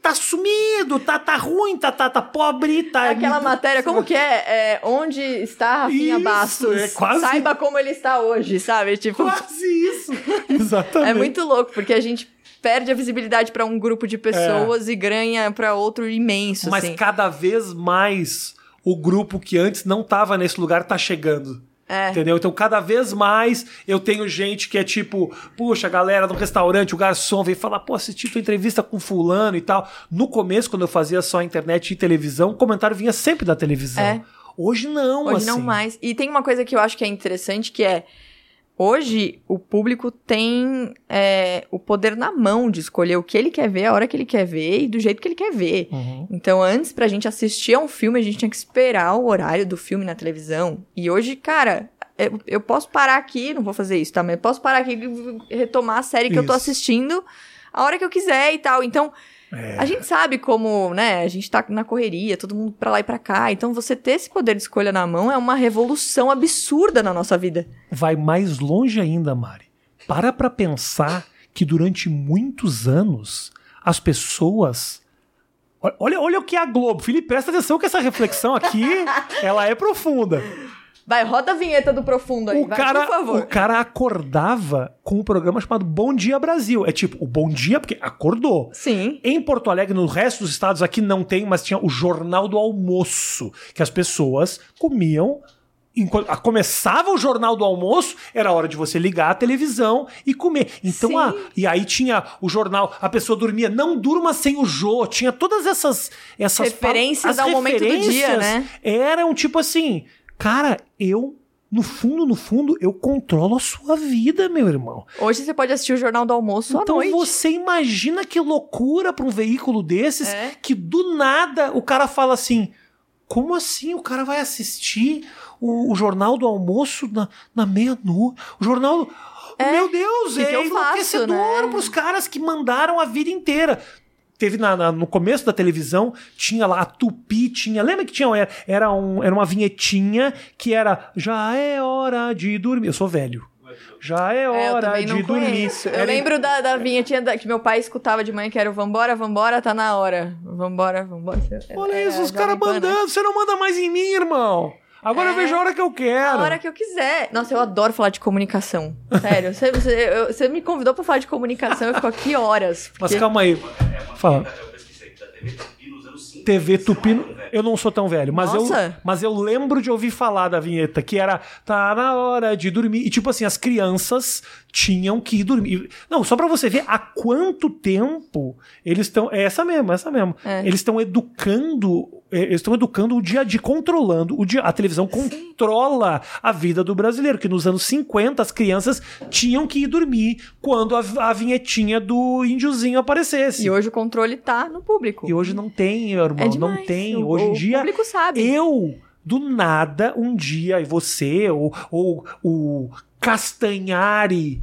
tá sumido, tá, tá ruim, tá, tá, tá pobre, tá. Aquela matéria, como que é? É, onde está Rafinha Isso, Bastos? é quase- Saiba como ele está hoje, sabe? Tipo, Quase isso. [LAUGHS] Exatamente. é muito louco, porque a gente perde a visibilidade pra um grupo de pessoas e ganha pra outro imenso, É. Mas assim. cada vez mais o grupo que antes não tava nesse lugar tá chegando. É. Entendeu? Então, cada vez mais eu tenho gente que é tipo, puxa, a galera do restaurante, o garçom vem falar, pô, assisti tua entrevista com fulano e tal. No começo, quando eu fazia só internet e televisão, o comentário vinha sempre da televisão. É. Hoje não, Hoje assim. não mais. E tem uma coisa que eu acho que é interessante, que é... Hoje, o público tem é, o poder na mão de escolher o que ele quer ver, a hora que ele quer ver e do jeito que ele quer ver. Uhum. Então, antes, pra gente assistir a um filme, a gente tinha que esperar o horário do filme na televisão. E hoje, cara, eu, eu posso parar aqui, não vou fazer isso, tá? Mas eu posso parar aqui e retomar a série que eu tô Isso. assistindo a hora que eu quiser e tal. Então, É. a gente sabe como, né? A gente tá na correria, todo mundo pra lá e pra cá. Então, você ter esse poder de escolha na mão é uma revolução absurda na nossa vida. Vai mais longe ainda, Mari. Para pra pensar que durante muitos anos as pessoas. Olha- Olha, o que é a Globo. Felipe, presta atenção que essa reflexão aqui [LAUGHS] ela é profunda. Vai, roda a vinheta do profundo aí, O vai, cara, por favor. o cara acordava com um programa chamado Bom Dia Brasil. É tipo, o Bom Dia, porque acordou. Sim. Em Porto Alegre, no resto dos estados aqui não tem, mas tinha o Jornal do Almoço, que as pessoas comiam enquanto a- começava o jornal do almoço, era hora de você ligar a televisão e comer. Então, a, e aí tinha o jornal, a pessoa dormia, não durma sem o Jô, tinha todas essas essas Referências as ao momento do dia, referências né? Eram tipo assim, cara, eu no fundo, no fundo, eu controlo a sua vida, meu irmão. Hoje você pode assistir o Jornal do Almoço à Então noite. você imagina que loucura para um veículo desses É. que do nada o cara fala assim: como assim o cara vai assistir o, o jornal do almoço na, na meia-noite? O jornal. É. Meu Deus, Que que é eu faço, enlouquecedor né? pros caras que mandaram a vida inteira. Teve na- na- no começo da televisão, tinha lá a Tupi, tinha. Lembra que tinha? Era, era, um, era uma vinhetinha que era Já é hora de dormir. Eu sou velho. Já é É, hora de não dormir. conheço. Eu Era- lembro da, da vinhetinha da- que meu pai escutava de manhã, que era o Vambora, Vambora, tá na hora. Vambora, Vambora. Olha É, isso, os caras né? mandando. Você não manda mais em mim, irmão. Agora eu É. vejo a hora que eu quero. A hora que eu quiser. Nossa, eu adoro falar de comunicação. Sério. Você, você, eu- você me convidou pra falar de comunicação, eu fico aqui horas. Mas porque- calma aí. Fala. Eu TV Tupi nos anos 50. TV Tupi. Eu não sou tão velho, mas eu, Nossa. mas eu lembro de ouvir falar da vinheta, que era tá na hora de dormir. E tipo assim, as crianças tinham que ir dormir. Não, só pra você ver há quanto tempo eles estão. É essa mesmo, essa mesmo. É. Eles estão educando. É, Eles estão educando o dia a dia, controlando. O dia, a televisão controla a vida do brasileiro. Que nos anos 50 as crianças tinham que ir dormir quando a, a vinhetinha do índiozinho aparecesse. E hoje o controle tá no público. E hoje não tem, irmão. É demais. Não tem. O- Hoje em o dia. público sabe. Eu, do nada, um dia, e você, ou, ou o Castanhari,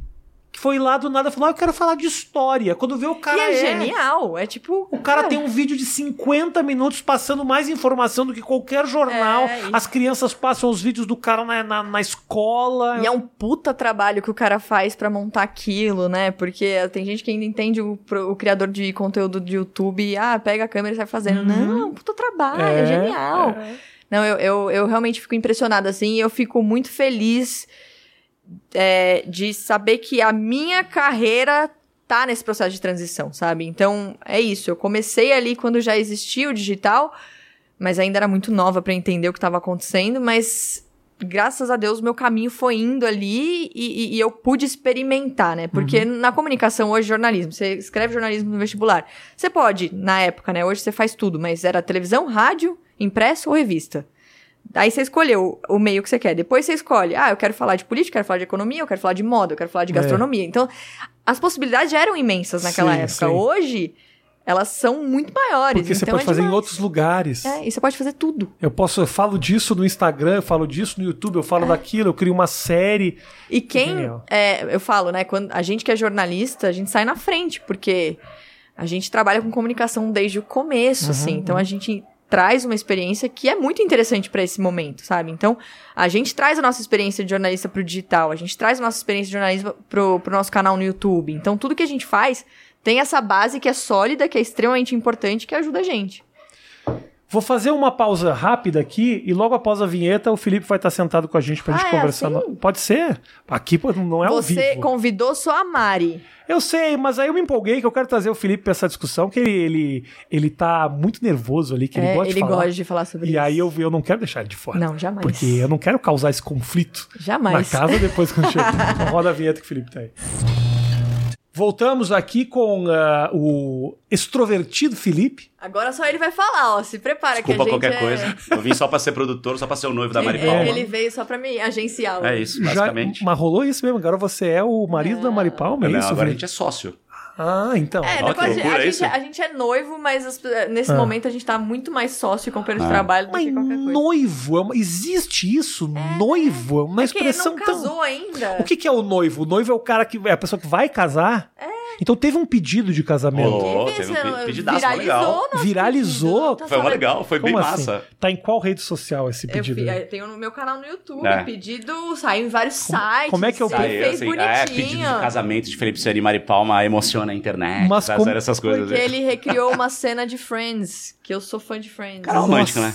que foi lá do nada falou: ah, eu quero falar de história. Quando vê o cara. e é, é- genial. É tipo. O cara tem um vídeo de 50 minutos passando mais informação do que qualquer jornal. É, As crianças passam os vídeos do cara na, na, na escola. E é um puta trabalho que o cara faz pra montar aquilo, né? Porque tem gente que ainda entende o, o criador de conteúdo de YouTube e, ah, pega a câmera e sai fazendo. Uhum. Não, é um puta trabalho, é, É, genial. é. Não, eu, eu, eu realmente fico impressionada, assim, e eu fico muito feliz é, de saber que a minha carreira tá nesse processo de transição, sabe? Então, é isso. Eu comecei ali quando já existia o digital, mas ainda era muito nova pra entender o que estava acontecendo, mas graças a Deus meu caminho foi indo ali e, e- e eu pude experimentar, né? Porque na comunicação hoje, jornalismo, você escreve jornalismo no vestibular. Você pode, na época, né? Hoje você faz tudo, mas era televisão, rádio, impresso ou revista. Aí você escolheu o meio que você quer. Depois você escolhe, ah, eu quero falar de política, quero falar de economia, eu quero falar de moda, eu quero falar de É. gastronomia. Então, as possibilidades já eram imensas naquela Sim, época. sim. Hoje, elas são muito maiores. Porque você então pode é fazer em demais. outros lugares. É, e você pode fazer tudo. Eu posso, eu falo disso no Instagram, eu falo disso no YouTube, eu É. falo daquilo, eu crio uma série. E quem. É, eu falo, né? Quando a gente que é jornalista, a gente sai na frente, porque a gente trabalha com comunicação desde o começo, Uhum, assim. Então a gente traz uma experiência que é muito interessante pra esse momento, sabe? Então a gente traz a nossa experiência de jornalista pro digital, a gente traz a nossa experiência de jornalista pro, pro nosso canal no YouTube. Então tudo que a gente faz tem essa base que é sólida, que é extremamente importante, que ajuda a gente. Vou fazer uma pausa rápida aqui e logo após a vinheta o Felipe vai estar sentado com a gente pra Ah, gente é conversar. assim? Pode ser? Aqui não é ao Você vivo. convidou só a Mari. Eu sei, mas aí eu me empolguei que eu quero trazer o Felipe pra essa discussão, que ele, ele, ele tá muito nervoso ali, que ele É, gosta de falar. gosta de falar sobre E isso. aí eu, eu não quero deixar ele de fora. Não, jamais. Porque eu não quero causar esse conflito Jamais. na casa depois quando [LAUGHS] chega. Então roda a vinheta que o Felipe tá aí. Voltamos aqui com ah, o extrovertido Felipe. Agora só ele vai falar, ó. Se prepara Desculpa que a gente qualquer é... coisa. Eu vim só pra ser produtor, só pra ser o noivo da Mari Ele, Palma. ele veio só pra me agenciar. É isso, Já- basicamente. mas rolou isso mesmo, agora você é o marido da Mari Palma, é Não, isso? agora a gente é sócio. Ah, então. É, não que loucura a, gente, isso. a gente é noivo, mas as- nesse Ah. momento a gente tá muito mais sócio e companheiro de Ah. trabalho do Mas que qualquer coisa. noivo, é uma- existe isso? noivo é uma É que expressão não tão... casou ainda. O que, que é o noivo? O noivo é o cara que é a pessoa que vai casar. Então teve um pedido de casamento. Quem teve um pe- você pedidaço, viralizou Viralizou? pedido, tá Foi legal, foi bem Como assim? massa. Tá em qual rede social esse Eu, pedido? aí? eu tenho no meu canal no YouTube. É. Pedido saiu em vários sites. como é que é o ele Aí, fez assim, bonitinho. é, pedido de casamento de Felipe Seri e Mari Palma emociona a internet. Mas Mas como- essas coisas. Porque aí. ele recriou [LAUGHS] uma cena de Friends, que eu sou fã de Friends. Cara, romântico, né?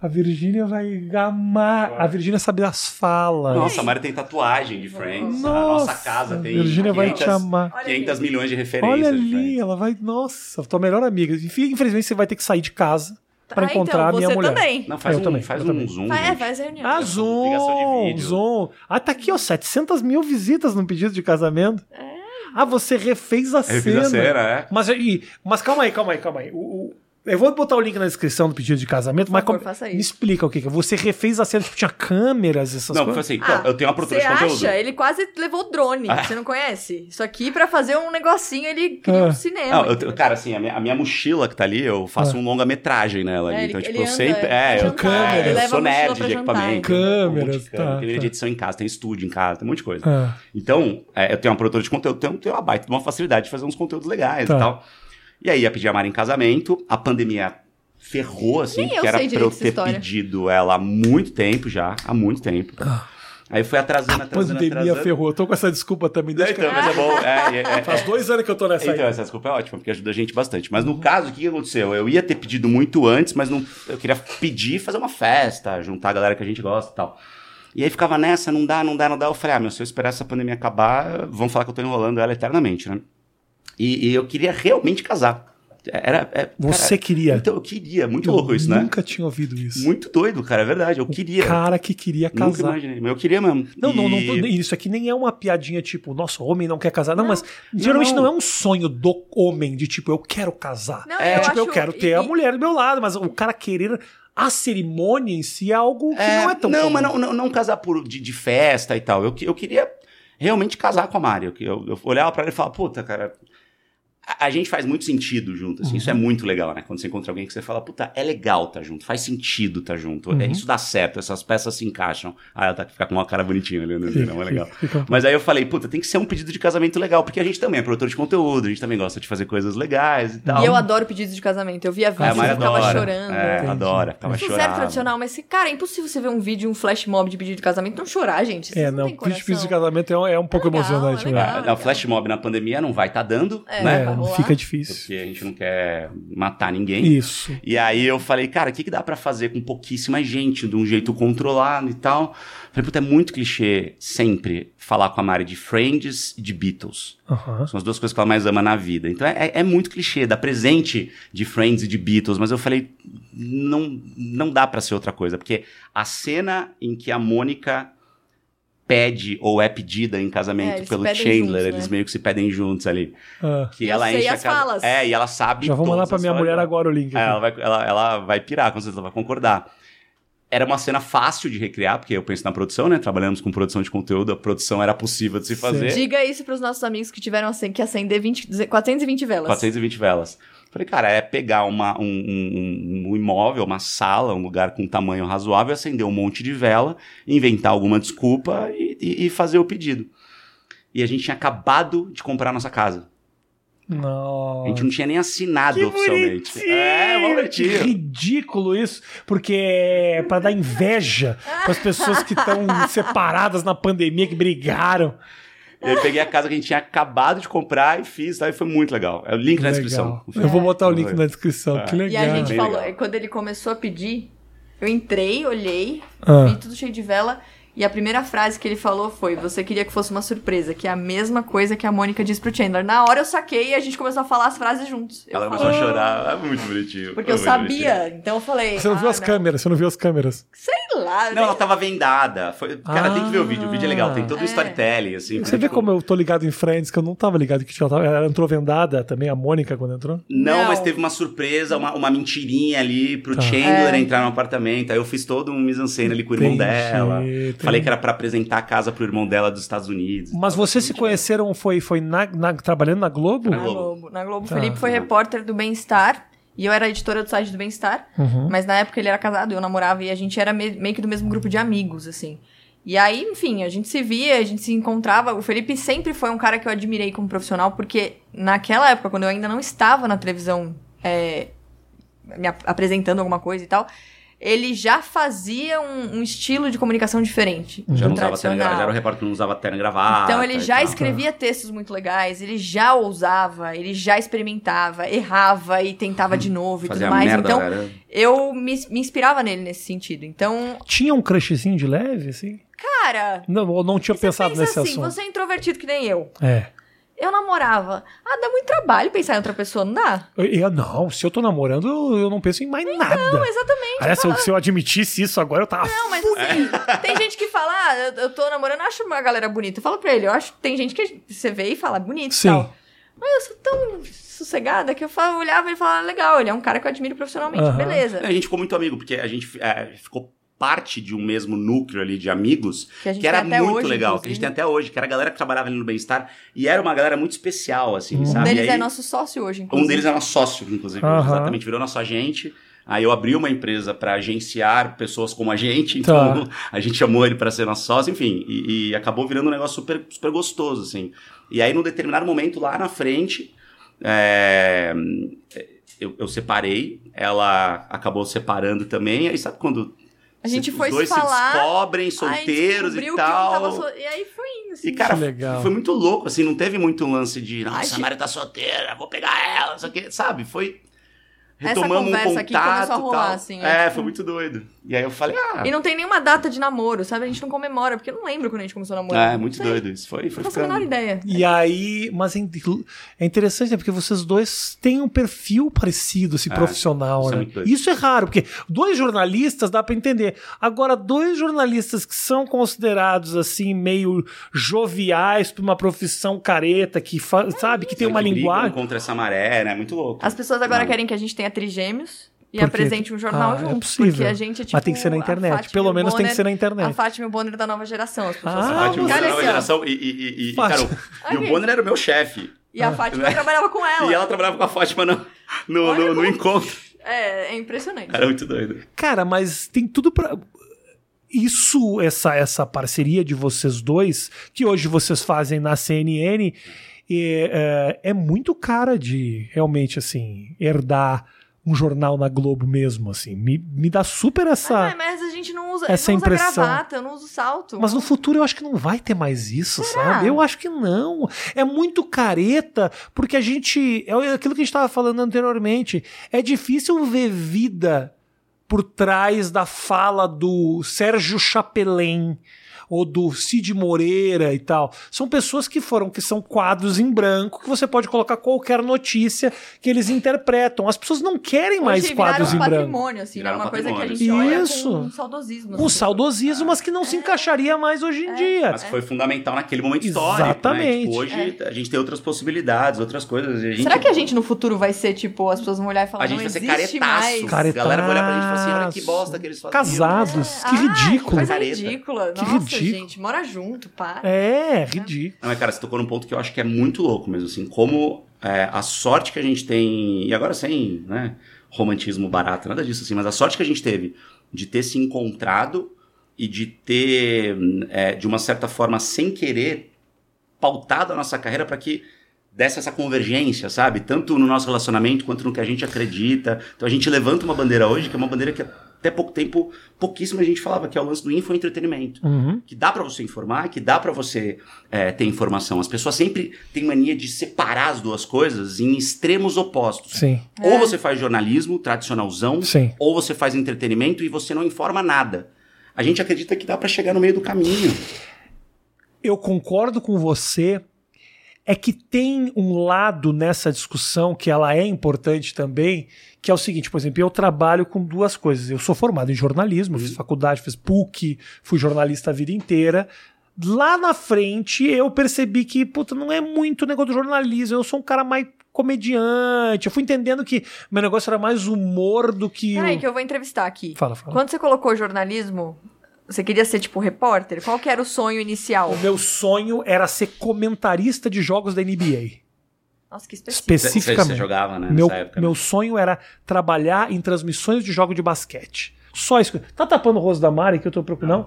Nossa, A Virgínia vai amar. A Virgínia sabe das falas. Nossa, a Mari tem tatuagem de Friends. a Nossa, nossa casa tem Virgínia vai te 500 amar. Olha 500 ali. milhões de referências. Olha ali, ela vai. Nossa, tua melhor amiga. Infelizmente você vai ter que sair de casa pra Ah, encontrar a então, minha você mulher. também. Não, faz Eu um, também, faz eu um também. zoom. É, gente. faz reunião. Ah, Zoom, de vídeo. Zoom. Ah, tá aqui, ó, 700 mil visitas no pedido de casamento. Ah, você refez a Eu cena. fiz a cena, é. Mas, e, mas calma aí, calma aí, calma aí. O- o- eu vou botar o link na descrição do pedido de casamento, mas favor, como- faça me explica o que é. Você refez a cena, tipo, tinha câmeras, essas Não, foi coisas? assim, Ah, eu tenho uma produtora Você de conteúdo. acha? Ele quase levou drone. Ah. Você não conhece? Isso aqui, pra fazer um negocinho, ele cria Ah. um cinema. Não, eu- cara, assim, a minha, a minha mochila que tá ali, eu faço Ah. um longa-metragem nela ali. É, então, ele- tipo, ele eu sempre. É, eu, jantar, câmeras. eu sou nerd de equipamento. um Câmeras, câmera, tá, Tem tá. de edição em casa, tem estúdio em casa, tem um monte de coisa. Ah, Então, é, eu tenho uma produtora de conteúdo, tenho, tenho uma baita de uma facilidade de fazer uns conteúdos legais Tá. e tal. E aí ia pedir a Mari em casamento, a pandemia ferrou, assim, Nem eu porque era sei pra eu ter pedido ela há muito tempo já, há muito tempo. Aí foi atrasando, a atrasando, pandemia atrasando. ferrou. Eu tô com essa desculpa também. Desde Então, que... mas é bom. [LAUGHS] É, é, é, Faz dois anos que eu tô nessa então, aí. essa desculpa é ótima, porque ajuda a gente bastante. Mas no caso, o que que aconteceu? Eu ia ter pedido muito antes, mas não, eu queria pedir e fazer uma festa, juntar a galera que a gente gosta e tal. E aí ficava nessa, não dá, não dá, não dá. Eu falei, ah, meu, se eu esperar essa pandemia acabar, vão falar que eu tô enrolando ela eternamente, né? E, e eu queria realmente casar. Era, é, Você cara, queria. Então eu queria, muito eu louco isso, né? nunca tinha ouvido isso. Muito doido, cara, é verdade. Eu queria. Cara que queria Nunca casar. imaginei, mas eu queria mesmo. Não, não, não, E- tô- isso aqui nem é uma piadinha tipo, nossa, homem não quer casar. Não, mas geralmente não. não. é um sonho do homem de tipo, eu quero casar. Não, é eu tipo, eu acho- quero ter e- a mulher do meu lado, mas o cara querer a cerimônia em si é algo que não é tão Não, comum. mas não, não, não casar por, de, de festa e tal. Eu, eu queria realmente casar com a Mari. Eu, eu, eu olhava pra ela e falava, puta, cara. A, a gente faz muito sentido junto, assim. Uhum. Isso é muito legal, né? Quando você encontra alguém que você fala, puta, é legal tá junto, faz sentido tá junto. Uhum. É, isso dá certo, essas peças se encaixam. Ah, ela tá ficar com uma cara bonitinha ali, né? Não, é legal. Fica- Mas aí eu falei, puta, tem que ser um pedido de casamento legal, porque a gente também é produtor de conteúdo, a gente também gosta de fazer coisas legais e tal. E eu adoro pedidos de casamento. Eu via É, a vídeos Mari e ficava adora. chorando. É, Entendi. adora, ficava Eu sou chorando. zero tradicional, mas, cara, é impossível você ver um vídeo, um flash mob de pedido de casamento e não chorar, gente. Vocês É, não, têm vídeo de coração. casamento é um, é um pouco legal, emocionante. é né? legal. É, o flash mob na pandemia não vai estar dando, É, né? É, fica difícil. Porque a gente não quer matar ninguém. Isso. E aí eu falei, cara, o que, que dá pra fazer com pouquíssima gente, de um jeito controlado e tal? Falei, puta, é muito clichê sempre falar com a Mari de Friends e de Beatles. Aham. São as duas coisas que ela mais ama na vida. Então é, é muito clichê, dar presente de Friends e de Beatles, mas eu falei, não, não dá pra ser outra coisa, porque a cena em que a Mônica pede ou é pedida em É, casamento eles pelo Chandler, juntos, né? eles meio que se pedem juntos ali. Ah, Que Eu ela sei enche as a casa. falas. É, e ela sabe já vou mandar pra minha mulher agora o link. É, ela vai, ela, ela vai pirar, com certeza ela vai concordar. Era uma cena fácil de recriar, porque eu penso na produção, né? Trabalhamos com produção de conteúdo, a produção era possível de se fazer. Diga isso pros nossos amigos que tiveram acen- que acender 20, 420 velas. 420 velas. Falei, cara, é pegar uma, um, um- um imóvel, uma sala, um lugar com tamanho razoável, acender um monte de vela, inventar alguma desculpa e, e- e fazer o pedido. E a gente tinha acabado de comprar a nossa casa. Não. A gente não tinha nem assinado Que oficialmente. bonitinho! É, mó Que ridículo isso, porque é pra dar inveja para as pessoas que estão separadas na pandemia, que brigaram. E aí peguei a casa que a gente tinha acabado de comprar e fiz, tá? e foi muito legal. É o link na Legal. descrição. Eu vou botar o link É. na descrição. É. Que E legal. a gente Bem falou, legal. é, quando ele começou a pedir, eu entrei, olhei, Ah. vi tudo cheio de vela. E a primeira frase que ele falou foi: Você queria que fosse uma surpresa, que é a mesma coisa que a Mônica disse pro Chandler. Na hora eu saquei e a gente começou a falar as frases juntos. Eu Ela falei, começou a chorar. É muito bonitinho. Porque é eu sabia. Então eu falei. Você não viu ah, as câmeras, você não viu as câmeras. Sei lá. Não, né? ela tava vendada. Foi... Cara, tem que ver o vídeo. O vídeo é legal. Tem todo o É. storytelling, assim. Você vê como eu tô ligado em Friends, que eu não tava ligado que ela, tava, ela entrou vendada também, a Mônica, quando entrou. Não, Não. mas teve uma surpresa, uma, uma mentirinha ali pro Tá. Chandler É. entrar no apartamento. Aí eu fiz todo um mise-en-scène ali com o irmão Entendi, dela. entendi. Falei que era pra apresentar a casa pro irmão dela dos Estados Unidos. Mas vocês se conheceram, foi, foi na- na- trabalhando na Globo? Na Globo. Na Globo. Tá. O Felipe foi repórter do Bem-Estar. E eu era editora do site do Bem-Estar. Uhum. Mas na época ele era casado, eu namorava e a gente era me- meio que do mesmo grupo de amigos, assim. E aí, enfim, a gente se via, a gente se encontrava. O Felipe sempre foi um cara que eu admirei como profissional, porque naquela época, quando eu ainda não estava na televisão é, me ap- apresentando alguma coisa e tal, ele já fazia um, um estilo de comunicação diferente Já do não usava terno, já era o repórter que não usava terno e gravata. Então ele já escrevia textos muito legais, ele já ousava, ele já experimentava, errava e tentava de novo e Fazia tudo mais. merda, então cara. eu me, me inspirava nele nesse sentido. Então, Tinha um crushzinho de leve, assim? cara, Não, eu não tinha você pensado pensa nesse assim, assunto. você é introvertido que nem eu. É. Eu namorava. Ah, dá muito trabalho pensar em outra pessoa, não dá? Eu, eu- não, se eu tô namorando, eu, eu não penso em mais nada. Não, exatamente. Aliás, se eu, se eu admitisse isso agora, eu tava. Não, mas assim, tem gente que fala, ah, eu, eu tô namorando, acho uma galera bonita. Eu falo pra ele, eu acho tem gente que você vê e fala, bonito e Sim. tal. Mas eu sou tão sossegada que eu falava, olhava e falava, legal, ele é um cara que eu admiro profissionalmente, Aham. beleza. A gente ficou muito amigo, porque a gente é, ficou parte de um mesmo núcleo ali de amigos, Que a gente que era tem até muito hoje, legal, que a inclusive. gente tem até hoje, que era a galera que trabalhava ali no Bem-Estar, e era uma galera muito especial, assim, Um Um sabe? deles E aí, é nosso sócio hoje, Um inclusive. deles é nosso sócio, inclusive, Aham. exatamente, virou nosso agente. Aí eu abri uma empresa para agenciar pessoas como a gente, [LAUGHS] então Tá. a gente chamou ele para ser nosso sócio, enfim, e, e acabou virando um negócio super, super gostoso, assim. E aí, num determinado momento, lá na frente, é, eu, eu separei, ela acabou separando também, aí sabe quando A gente os foi dois se falar, se descobrem, aí solteiros e que um tava tal. so- E aí foi indo, assim. E, cara, Que legal. foi muito louco, assim, não teve muito lance de, nossa, a Mari tá solteira, vou pegar ela, não sei o quê, sabe? Foi. Essa Retomamos um conversa contato aqui começou a rolar, tal. assim, É, é. foi muito doido. E aí eu falei, ah, E não tem nenhuma data de namoro, sabe? A gente não comemora, porque eu não lembro quando a gente começou a namorar. é, muito doido. Isso foi, foi Não faço a menor ideia. E aí, mas é é interessante, né? Porque vocês dois têm um perfil parecido, assim, É, profissional, isso é né? muito doido. isso é raro, porque dois jornalistas dá pra entender. Agora, dois jornalistas que são considerados, assim, meio joviais pra uma profissão careta, que, fa- sabe, que tem uma que brigam linguagem. contra essa maré, né? Muito louco. As pessoas agora Não. querem que a gente tenha trigêmeos e apresente um jornal Ah, é junto. possível. porque a gente é tipo. Mas tem que ser na a internet. Pelo menos tem que Bonner- ser na internet. A Fátima e o Bonner da nova geração. As pessoas Ah, falam, Fátima, da nova ó. geração. E, e, e, e, cara, o- e o. Bonner era o meu chefe. E a Fátima trabalhava com ela. E ela trabalhava com a Fátima no, no, no- no encontro. É, é impressionante. Era muito doido. Cara, mas tem tudo pra. Isso, essa, essa parceria de vocês dois, que hoje vocês fazem na CNN, é, é, é muito cara de realmente, assim, herdar um jornal na Globo mesmo, assim. Me, me dá super essa. Ah, mas a gente não usa, essa não usa impressão. gravata, eu não uso salto. Mas no futuro eu acho que não vai ter mais isso, Será? sabe? Eu acho que não. É muito careta, porque a gente. É aquilo que a gente estava falando anteriormente. É difícil ver vida por trás da fala do Sérgio Chapelin ou do Cid Moreira e tal. São pessoas que foram, que são quadros em branco, que você pode colocar qualquer notícia que eles interpretam. As pessoas não querem mais Hoje quadros em branco. patrimônio, assim, né? Viraram Uma coisa que a patrimônio. gente olha Isso. com um saudosismo. Um assim. saudosismo, mas que não se encaixaria mais hoje em dia. Mas que foi fundamental naquele momento histórico. Exatamente. Né? Tipo, hoje a gente tem outras possibilidades, outras coisas. a gente- Será que a gente no futuro vai ser, tipo, as pessoas vão olhar e falar, A gente não vai ser caretaço. mais? Caretaço. A galera vai olhar pra gente e falar assim: olha que bosta que eles faziam. Casados. que Ah, ridículo. Que ridícula. Que Nossa, ridículo. gente, mora junto, para. É, ridículo. Não, mas cara, você tocou num ponto que eu acho que é muito louco mesmo, assim, como é, a sorte que a gente tem, e agora sem né, romantismo barato, nada disso assim, mas a sorte que a gente teve de ter se encontrado e de ter, é, de uma certa forma, sem querer, pautado a nossa carreira para que desse essa convergência, sabe? Tanto no nosso relacionamento quanto no que a gente acredita. Então a gente levanta uma bandeira hoje, que é uma bandeira que até pouco tempo, pouquíssima gente falava, que é o lance do infoentretenimento Uhum. que dá pra você informar, que dá pra você é, ter informação. As pessoas sempre têm mania de separar as duas coisas em extremos opostos. Sim, Ou você faz jornalismo tradicionalzão, sim. ou você faz entretenimento e você não informa nada. A gente acredita que dá pra chegar no meio do caminho. Eu concordo com você. É que tem um lado nessa discussão que ela é importante também, que é o seguinte, por exemplo, eu trabalho com duas coisas. Eu sou formado em jornalismo, fiz faculdade, fiz PUC, fui jornalista a vida inteira. Lá na frente eu percebi que, puta, não é muito negócio do jornalismo, eu sou um cara mais comediante. Eu fui entendendo que meu negócio era mais humor do que. Peraí, o- que eu vou entrevistar aqui. Fala, fala. Quando você colocou jornalismo, você queria ser, tipo, repórter? Qual que era o sonho inicial? O meu sonho era ser comentarista de jogos da NBA. Nossa, que específico. Especificamente. você jogava, né? Meu, nessa época, meu né? sonho era trabalhar em transmissões de jogo de basquete. Só isso. Tá tapando o rosto da Mari que eu tô preocupado? Não.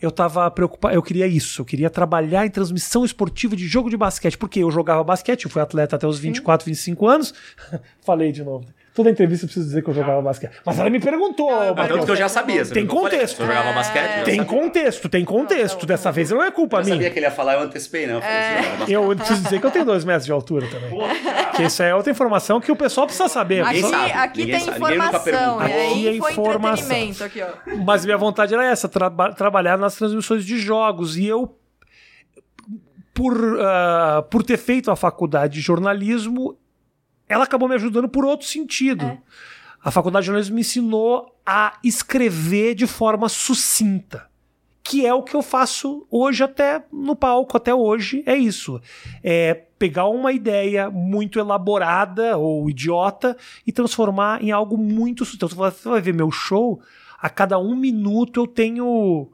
Eu tava preocupado, eu queria isso, eu queria trabalhar em transmissão esportiva de jogo de basquete, porque eu jogava basquete, eu fui atleta até os 24, 25 anos. [LAUGHS] Falei de novo. Toda entrevista eu preciso dizer que eu jogava basquete. Mas ela me perguntou, Não, Mas tanto que eu já sabia. Tem eu falei? contexto. Você jogava basquete? eu já Tem sabia. contexto, tem contexto. Não, não, Dessa não. vez não é culpa Eu minha. sabia que ele ia falar, eu antecipei, não. Eu falei assim, jogava basquete. Eu preciso dizer que eu tenho dois metros de altura também. Que isso é outra informação que o pessoal precisa saber. Aqui, sabe, aqui tem sabe, ninguém nunca informação. Aqui é foi informação. aqui, ó. Mas minha vontade era essa, traba- trabalhar nas transmissões de jogos. E eu. por, ah, por ter feito a faculdade de jornalismo, ela acabou me ajudando por outro sentido. É. A faculdade de jornalismo me ensinou a escrever de forma sucinta. Que é o que eu faço hoje até no palco, até hoje, é isso. É pegar uma ideia muito elaborada ou idiota e transformar em algo muito sucinto. Então, você vai ver meu show, a cada um minuto eu tenho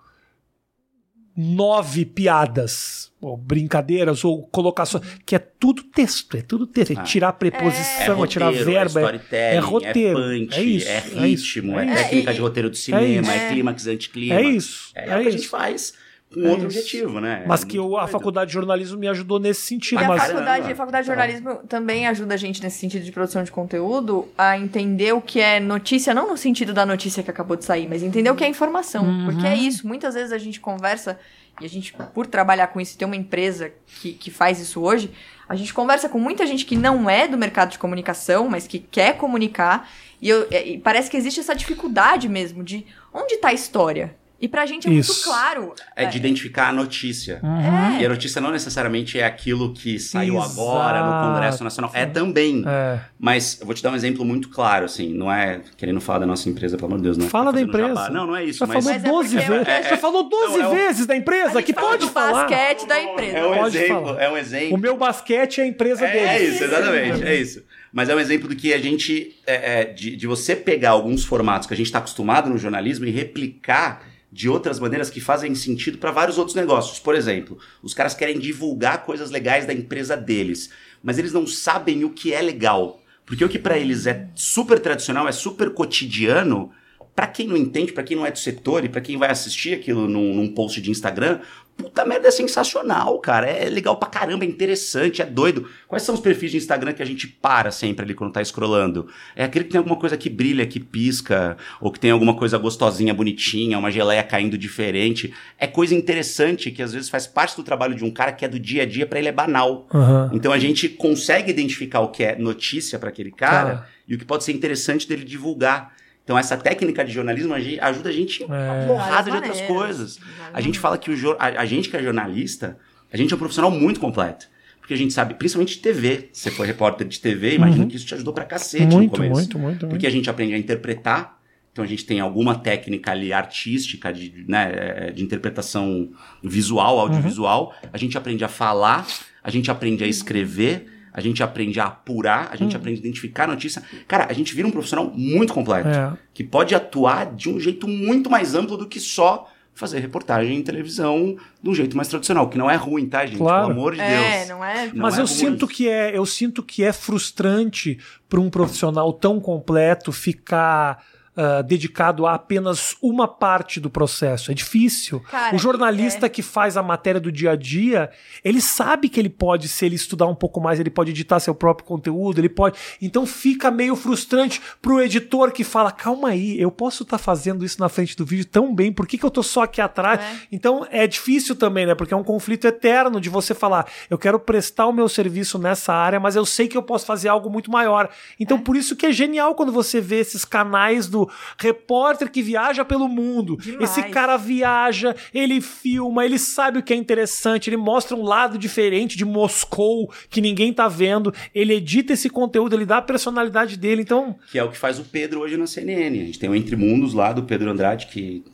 nove piadas, ou brincadeiras, ou colocações, que é tudo texto, é tudo texto. É Ah. tirar preposição, é, tirar roteiro, verba, é, storytelling, é roteiro. é punch, é isso, é é isso, ritmo, é é, técnica É, e- de roteiro de cinema, é, isso. clímax, anticlímax. É isso. É, É o que a gente faz com É outro isso. objetivo, né? Mas É que o- a doido. faculdade de jornalismo me ajudou nesse sentido. E a mas faculdade, Caramba. a faculdade de jornalismo também ajuda a gente nesse sentido de produção de conteúdo a entender o que é notícia, não no sentido da notícia que acabou de sair, mas entender o que é informação. Uhum. Porque é isso, muitas vezes a gente conversa, e a gente, por trabalhar com isso, e ter uma empresa que, que faz isso hoje, a gente conversa com muita gente que não é do mercado de comunicação, mas que quer comunicar, e, eu- e parece que existe essa dificuldade mesmo de onde está a história. E pra gente é Isso. muito claro. É de identificar a notícia. Uhum. É. E a notícia não necessariamente é aquilo que saiu Exato. agora no Congresso Nacional. É também. É. Mas eu vou te dar um exemplo muito claro, assim. Não é querendo falar da nossa empresa, pelo amor de Deus. Não é Fala da empresa. jabá. Não, não é isso. Já mas falou Mas é 12 vezes. é- Já falou 12 Não, é o- vezes da empresa, que pode falar. basquete da empresa. é um Pode exemplo. falar. É um exemplo. O meu basquete é a empresa É, deles. é isso, exatamente, é isso. Mas é um exemplo do que a gente. é, é, de, de você pegar alguns formatos que a gente está acostumado no jornalismo e replicar de outras maneiras que fazem sentido para vários outros negócios. Por exemplo, os caras querem divulgar coisas legais da empresa deles, mas eles não sabem o que é legal. Porque o que para eles é super tradicional, é super cotidiano, Pra quem não entende, pra quem não é do setor e pra quem vai assistir aquilo num, num post de Instagram, puta merda, é sensacional, cara. É legal pra caramba, é interessante, é doido. Quais são os perfis de Instagram que a gente para sempre ali quando tá scrollando? É aquele que tem alguma coisa que brilha, que pisca, ou que tem alguma coisa gostosinha, bonitinha, uma geleia caindo diferente. É coisa interessante que às vezes faz parte do trabalho de um cara que é do dia a dia, pra ele é banal. Aham. Então a gente consegue identificar o que é notícia pra aquele cara Cara. e o que pode ser interessante dele divulgar. Então essa técnica de jornalismo a ajuda a gente É. porrada de outras coisas. A gente fala que o a, a gente que é jornalista, a gente é um profissional muito completo. Porque a gente sabe, principalmente de TV. Você foi repórter de TV, imagino Uhum. que isso te ajudou pra cacete no Muito, começo. muito, muito, muito. Porque a gente aprende a interpretar. Então a gente tem alguma técnica ali artística, de, né, eh, de interpretação visual, audiovisual. A gente aprende a falar, a gente aprende a escrever, a gente aprende a apurar, a gente aprende a identificar a notícia. Cara, a gente vira um profissional muito completo. É. Que pode atuar de um jeito muito mais amplo do que só fazer reportagem em televisão de um jeito mais tradicional. Que não é ruim, tá, gente? Claro. Pelo amor de É, Deus. não é? Não Mas é eu sinto que é, eu sinto que é frustrante para um profissional tão completo ficar ah, dedicado a apenas uma parte do processo. É difícil. Cara, o jornalista é. que faz a matéria do dia a dia, ele sabe que ele pode, se ele estudar um pouco mais, ele pode editar seu próprio conteúdo, ele pode. Então fica meio frustrante pro editor que fala: calma aí, eu posso estar fazendo isso na frente do vídeo tão bem, por que, que eu tô só aqui atrás? É. Então é difícil também, né? Porque é um conflito eterno de você falar: eu quero prestar o meu serviço nessa área, mas eu sei que eu posso fazer algo muito maior. Então por isso que é genial quando você vê esses canais do repórter que viaja pelo mundo. Demais. Esse cara viaja, ele filma, ele sabe o que é interessante, ele mostra um lado diferente de Moscou que ninguém tá vendo, ele edita esse conteúdo, ele dá a personalidade dele. Então, Que é o que faz o Pedro hoje na CNN. A gente tem o Entre Mundos lá do Pedro Andrade, que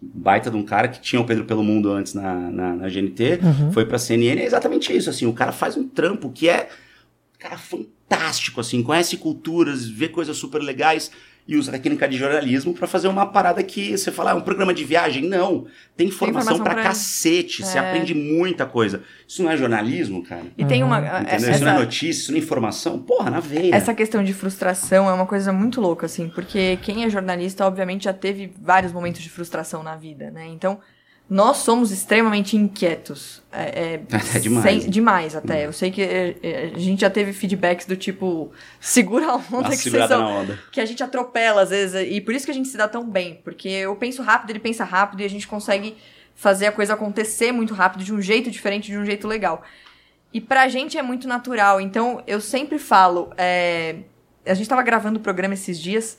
baita de um cara que tinha o Pedro pelo Mundo antes na, na, na GNT, Uhum. foi pra CNN. É exatamente isso, assim, o cara faz um trampo que é, cara, fantástico, assim, conhece culturas, vê coisas super legais e usa a técnica de jornalismo pra fazer uma parada que você fala, ah, é um programa de viagem. Não, tem informação, informação pra pra- cacete, você É. aprende muita coisa. Isso não é jornalismo, cara? E tem uma. Essa, Isso não é notícia, isso não é informação. Porra, na veia. essa questão de frustração é uma coisa muito louca, assim, porque quem é jornalista, obviamente, já teve vários momentos de frustração na vida, né? Então, nós somos extremamente inquietos. É, É [LAUGHS] demais. sem- demais até. Eu sei que é, é, a gente já teve feedbacks do tipo, [LAUGHS] segura a onda uma que vocês são. na onda. que a gente atropela às vezes, e por isso que a gente se dá tão bem, porque eu penso rápido, ele pensa rápido, e a gente consegue fazer a coisa acontecer muito rápido, de um jeito diferente, de um jeito legal. E pra gente é muito natural, então eu sempre falo, é, a gente tava gravando o programa esses dias,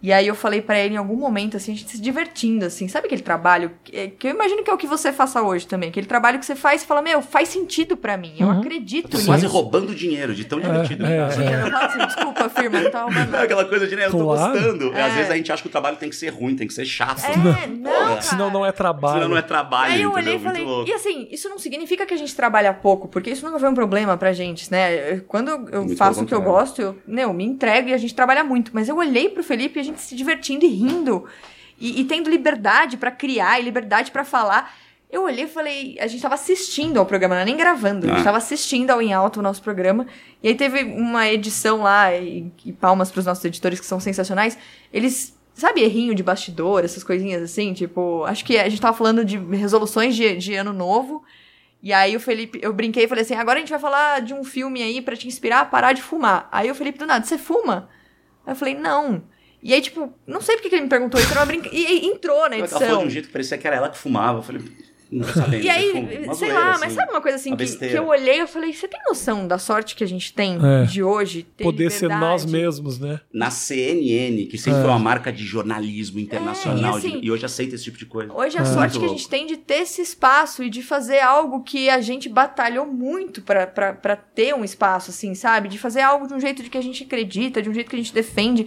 E aí eu falei pra ele em algum momento, assim, a gente se divertindo, assim. Sabe aquele trabalho que que eu imagino que é o que você faça hoje também? Aquele trabalho que você faz e fala, meu, faz sentido pra mim. Eu Uhum. acredito Tô nisso. quase roubando dinheiro de tão divertido. é, cara. é. Eu falo assim, desculpa, firma, não tá roubando. É Aquela coisa de, né, eu tô Claro. gostando. É. Às vezes a gente acha que o trabalho tem que ser ruim, tem que ser chato. É, [LAUGHS] não, cara. Senão não é trabalho. Senão não é trabalho, Aí eu olhei e falei, e assim, isso não significa que a gente trabalha pouco, porque isso nunca foi um problema pra gente, né? Eu- Quando eu- eu Muito faço o que eu gosto, eu, meu, me entrego e a gente trabalha muito. Mas eu olhei pro Felipe e a gente se divertindo e rindo. E, e tendo liberdade pra criar e liberdade pra falar. Eu olhei e falei, a gente tava assistindo ao programa, não era nem gravando, a gente Ah. tava assistindo ao Em Alto o nosso programa. E aí teve uma edição lá, e, e palmas pros nossos editores que são sensacionais. Eles, sabe, errinho de bastidor, essas coisinhas assim, tipo, acho que a gente tava falando de resoluções de, de ano novo. E aí o Felipe, eu brinquei e falei assim: agora a gente vai falar de um filme aí pra te inspirar a parar de fumar. Aí o Felipe do nada, você fuma? Aí eu falei, não. E aí, tipo, não sei porque que ele me perguntou isso, era uma brinca... E, e entrou na Ela falou edição. de um jeito que parecia que era ela que fumava. Eu falei, não sabendo. [LAUGHS] E aí, eu fumo. Uma sei lá, assim. mas sabe uma coisa assim uma que, que eu olhei e falei, você tem noção da sorte que a gente tem É. de hoje? Ter Poder ser nós liberdade? mesmos, né? Na CNN, que sempre É. foi uma marca de jornalismo internacional, É, e assim- de- e hoje aceita esse tipo de coisa. Hoje a É. sorte que a gente tem de ter esse espaço e de fazer algo que a gente batalhou muito pra- pra pra ter um espaço, assim, sabe? De fazer algo de um jeito de que a gente acredita, de um jeito que a gente defende.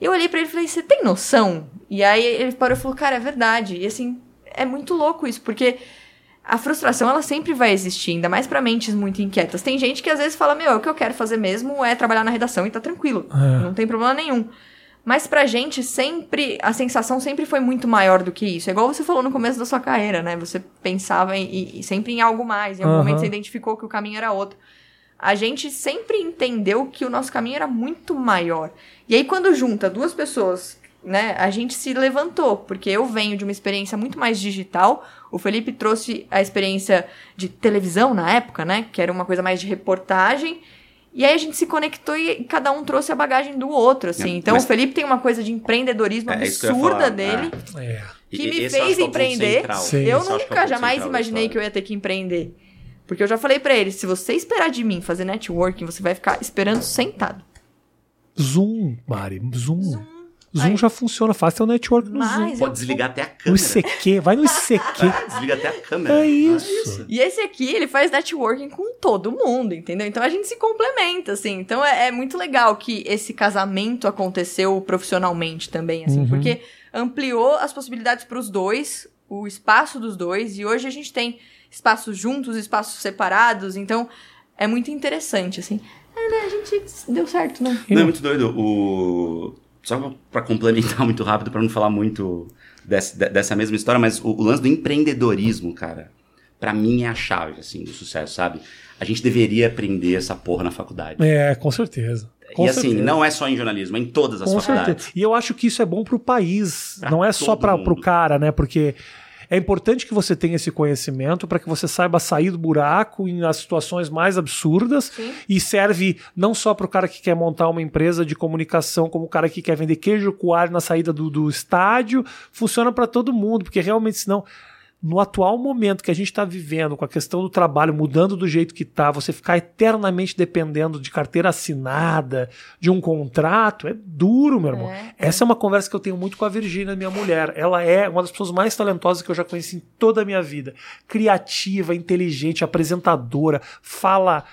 Eu olhei pra ele e falei, você tem noção? E aí ele parou e falou, cara, é verdade. E assim, é muito louco isso, porque a frustração ela sempre vai existir, ainda mais pra mentes muito inquietas. Tem gente que às vezes fala, meu, o que eu quero fazer mesmo é trabalhar na redação e tá tranquilo. É. Não tem problema nenhum. Mas pra gente sempre, a sensação sempre foi muito maior do que isso. É igual você falou no começo da sua carreira, né? Você pensava em, em- sempre em algo mais. Em algum Aham. momento você identificou que o caminho era outro. A gente sempre entendeu que o nosso caminho era muito maior. E aí quando junta duas pessoas, né? A gente se levantou. Porque eu venho de uma experiência muito mais digital. O Felipe trouxe a experiência de televisão na época, né? Que era uma coisa mais de reportagem. E aí a gente se conectou e cada um trouxe a bagagem do outro, assim. É, então mas- o Felipe tem uma coisa de empreendedor,ismo É, ia absurda dele, É. que E- me esse fez é empreender. Eu é nunca jamais imaginei que eu ia ter que empreender. Porque eu já falei pra ele, se você esperar de mim fazer networking, você vai ficar esperando sentado. Zoom, Mari. Zoom. Zoom, Aí. já funciona. Faz teu network no Zoom. Mas Pode eu- desligar até a No câmera. ICQ. Vai no ICQ. [LAUGHS] Desliga até a câmera. É isso. E esse aqui, ele faz networking com todo mundo, entendeu? Então a gente se complementa, assim. Então é, é muito legal que esse casamento aconteceu profissionalmente também, assim, Uhum. porque ampliou as possibilidades pros dois, o espaço dos dois, e hoje a gente tem espaços juntos, espaços separados, então é muito interessante, assim. É, né? A gente deu certo, né? Não, é muito doido. O... Só pra- pra complementar [LAUGHS] muito rápido, pra não falar muito desse- de- dessa mesma história, mas o, o lance do empreendedorismo, cara, pra mim é a chave, assim, do sucesso, sabe? A gente deveria aprender essa porra na faculdade. É, com certeza. Com e assim, certeza. não é só em jornalismo, é em todas as Com faculdades. certeza. E eu acho que isso é bom pro país. Pra não é só para pro cara, né? Porque é importante que você tenha esse conhecimento para que você saiba sair do buraco em as situações mais absurdas Sim. e serve não só para o cara que quer montar uma empresa de comunicação, como o cara que quer vender queijo coalho na saída do, do estádio, funciona para todo mundo, porque realmente senão no atual momento que a gente está vivendo, com a questão do trabalho mudando do jeito que está, você ficar eternamente dependendo de carteira assinada, de um contrato, é duro, meu irmão. É. Essa é uma conversa que eu tenho muito com a Virgínia, minha mulher. Ela é uma das pessoas mais talentosas que eu já conheci em toda a minha vida. Criativa, inteligente, apresentadora, fala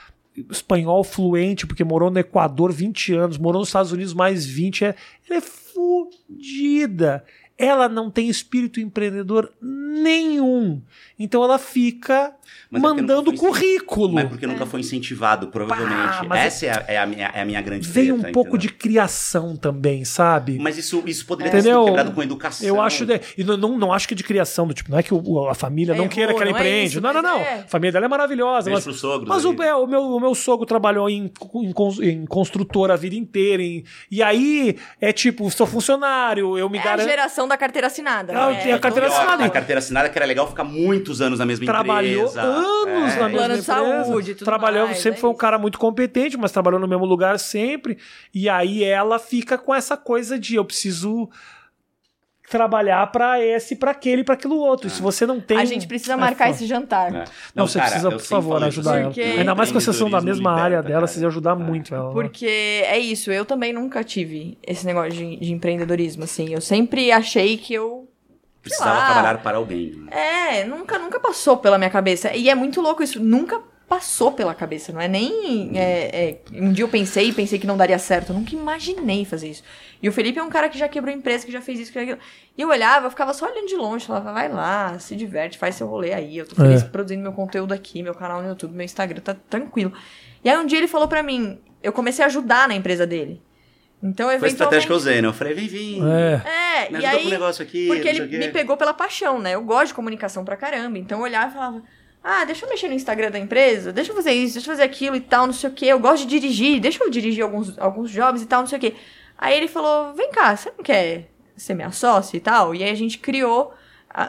espanhol fluente, porque morou no Equador 20 anos, morou nos Estados Unidos mais 20. É, ela é fudida. Ela não tem espírito empreendedor nenhum. Então ela fica Mas é mandando foi currículo. Mas porque nunca foi incentivado, provavelmente. Pá, Essa é a, é a minha, é a minha grande Veio um pouco entendeu? de criação também, sabe? Mas isso, isso poderia ter sido quebrado com educação. Eu acho. de- E não, não, não acho que de criação, do tipo, não é que o- a família não Errou, queira que ela não é empreende. isso, não, não, não. é. A família dela é maravilhosa. Beijo Mas, pros sogros mas o, é, o, meu, o meu sogro trabalhou em, em, em construtora a vida inteira. em- e aí é tipo, sou funcionário, eu me É a garanto. geração da carteira assinada. Não, né? a carteira Então, assinada. A carteira assinada que era legal ficar muitos anos na mesma Trabalhou empresa. anos É. na mesma Plano de empresa. saúde e tudo Trabalhou, mais, sempre é foi um cara muito competente, mas trabalhou no mesmo lugar sempre. E aí ela fica com essa coisa de eu preciso trabalhar pra esse, pra aquele, pra aquilo outro. E se você não tem. A gente precisa é marcar foda. esse jantar. É. Não, você cara, precisa, por favor, ajudar ela. Porque- Ainda mais que vocês são da mesma área liberta, dela, cara. vocês iam ajudar É. muito ela. Porque é isso, eu também nunca tive esse negócio de, de empreendedorismo, assim. Eu sempre achei que eu. Precisava lá. trabalhar para alguém. né? É, nunca, nunca passou pela minha cabeça. E é muito louco isso, nunca passou pela cabeça, não é nem. é, é, um dia eu pensei e pensei que não daria certo. Eu nunca imaginei fazer isso. E o Felipe é um cara que já quebrou empresa, que já fez isso, que já aquilo. E eu olhava, eu ficava só olhando de longe, falava, vai lá, se diverte, faz seu rolê aí. Eu tô feliz É. produzindo meu conteúdo aqui, meu canal no YouTube, meu Instagram, tá tranquilo. E aí um dia ele falou pra mim, eu comecei a ajudar na empresa dele. Então, Foi a eventualmente. estratégia que eu usei, né? Eu falei, vem, vem. É. É, Me e aí. com o negócio aqui. Porque ele me pegou pela paixão, né? Eu gosto de comunicação pra caramba. Então eu olhava e falava: Ah, deixa eu mexer no Instagram da empresa, deixa eu fazer isso, deixa eu fazer aquilo e tal, não sei o quê. Eu gosto de dirigir, deixa eu dirigir alguns, alguns jobs e tal, não sei o quê. Aí ele falou: Vem cá, você não quer ser minha sócia e tal? E aí a gente criou,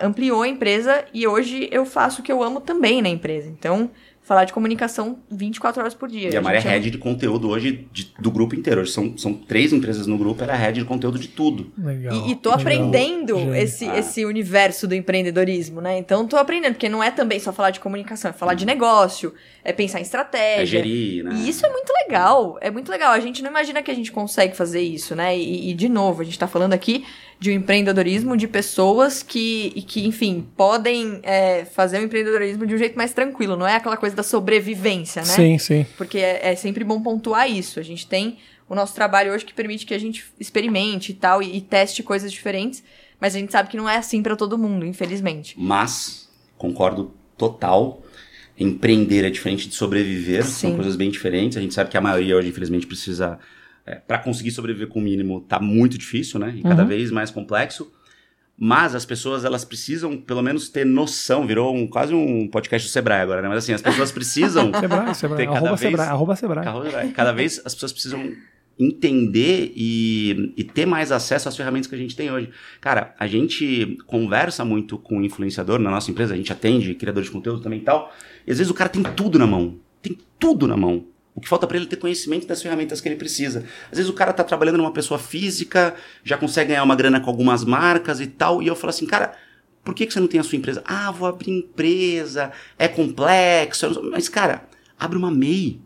ampliou a empresa e hoje eu faço o que eu amo também na empresa. Então, falar de comunicação 24 horas por dia. E a Maria é ama- head de conteúdo hoje de- do grupo inteiro. Hoje são, são três empresas no grupo, ela é head de conteúdo de tudo. Legal. E, e tô Legal. aprendendo Gente. esse, Ah. esse universo do empreendedorismo, né? Então tô aprendendo, porque não é também só falar de comunicação, é falar de negócio, é pensar em É estratégia. gerir, né? E isso é muito legal, é muito legal. A gente não imagina que a gente consegue fazer isso, né? E, e, de novo, a gente tá falando aqui de um empreendedorismo de pessoas que, e que enfim, podem é, fazer o empreendedorismo de um jeito mais tranquilo, não é aquela coisa da sobrevivência, né? Sim, sim. Porque é, é sempre bom pontuar isso. A gente tem o nosso trabalho hoje que permite que a gente experimente e tal, e, e teste coisas diferentes, mas a gente sabe que não é assim pra todo mundo, infelizmente. Mas, concordo total. Empreender é diferente de sobreviver, são Sim. coisas bem diferentes. A gente sabe que a maioria hoje, infelizmente, precisa. É, para conseguir sobreviver com o mínimo, tá muito difícil, né? E cada Uhum. vez mais complexo. Mas as pessoas, elas precisam, pelo menos, ter noção. Virou um, quase um podcast do Sebrae agora, né? Mas assim, as pessoas precisam. [LAUGHS] Sebrae, Sebrae. Cada Arroba vez- Sebrae. Arroba Sebrae. Cada vez as pessoas precisam entender e, e ter mais acesso às ferramentas que a gente tem hoje. Cara, a gente conversa muito com o influenciador na nossa empresa, a gente atende criadores de conteúdo também e tal, e às vezes o cara tem tudo na mão. Tem tudo na mão. O que falta para ele é ter conhecimento das ferramentas que ele precisa. Às vezes o cara tá trabalhando numa pessoa física, já consegue ganhar uma grana com algumas marcas e tal, e eu falo assim, cara, por que, que você não tem a sua empresa? Ah, vou abrir empresa, é complexo. Mas, cara, abre uma MEI.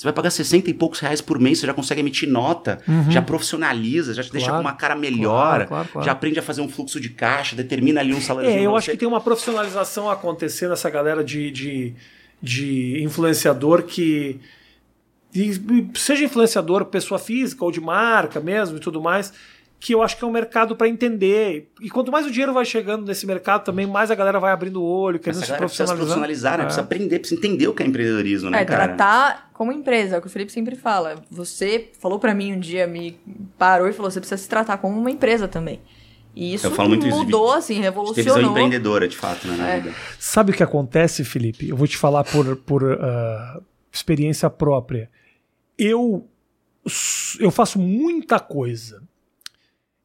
Você vai pagar 60 e poucos reais por mês, você já consegue emitir nota, já profissionaliza, já te deixa Uhum. Claro, com uma cara melhor, claro, claro, já aprende a fazer um fluxo de caixa, determina ali um salário. É, eu acho que tem uma profissionalização acontecendo nessa galera de, de, de influenciador que. E seja influenciador, pessoa física ou de marca mesmo e tudo mais, que eu acho que é um mercado para entender. E quanto mais o dinheiro vai chegando nesse mercado também, mais a galera vai abrindo o olho, querendo se precisa se profissionalizar. profissionalizar, né? É. Precisa aprender, precisa entender o que é empreendedorismo, né, é, cara? tratar como empresa, é o que o Felipe sempre fala. Você falou pra mim um dia, me parou e falou, você precisa se tratar como uma empresa também. E isso Eu falo muito isso, mudou, assim, Ter visão revolucionou. empreendedora, de fato, né, na É. vida. Sabe o que acontece, Felipe? Eu vou te falar por, por ah, experiência própria. Eu, eu faço muita coisa.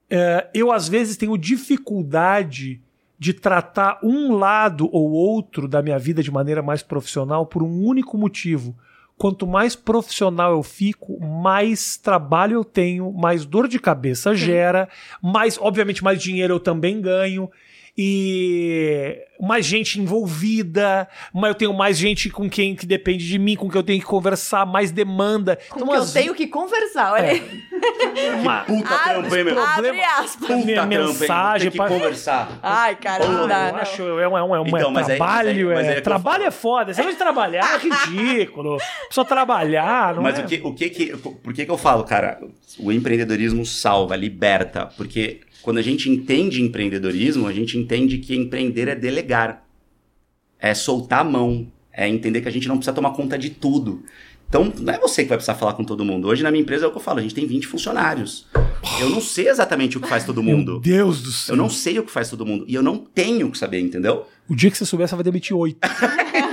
É, eu, às vezes, tenho dificuldade de tratar um lado ou outro da minha vida de maneira mais profissional por um único motivo. Quanto mais profissional eu fico, mais trabalho eu tenho, mais dor de cabeça gera, mais, obviamente, mais dinheiro eu também ganho e mais gente envolvida, mas eu tenho mais gente com quem que depende de mim, com quem eu tenho que conversar, mais demanda. Com Então, que eu às tenho que conversar, olha É. aí. uma, Puta Abre- trampo, hein, meu? Abre aspas. minha Puta mensagem que pra- conversar. Ai, cara, não dá, eu não. acho, é um, é um, é um Então, mas aí- trabalho, mas aí- mas aí é, é eu trabalho é foda. Negócio de trabalhar é ridículo. Só trabalhar, não Mas é? o que, o que que. Por que que eu falo, cara? O empreendedorismo salva, liberta. Porque quando a gente entende empreendedorismo, a gente entende que empreender é delegar. É soltar a mão. É entender que a gente não precisa tomar conta de tudo. Então, não é você que vai precisar falar com todo mundo. Hoje, na minha empresa, é o que eu falo. A gente tem 20 funcionários. Eu não sei exatamente o que faz todo Meu mundo. Deus do céu. Eu não sei o que faz todo mundo. E eu não tenho que saber, entendeu? O dia que você souber, você vai demitir oito. [LAUGHS]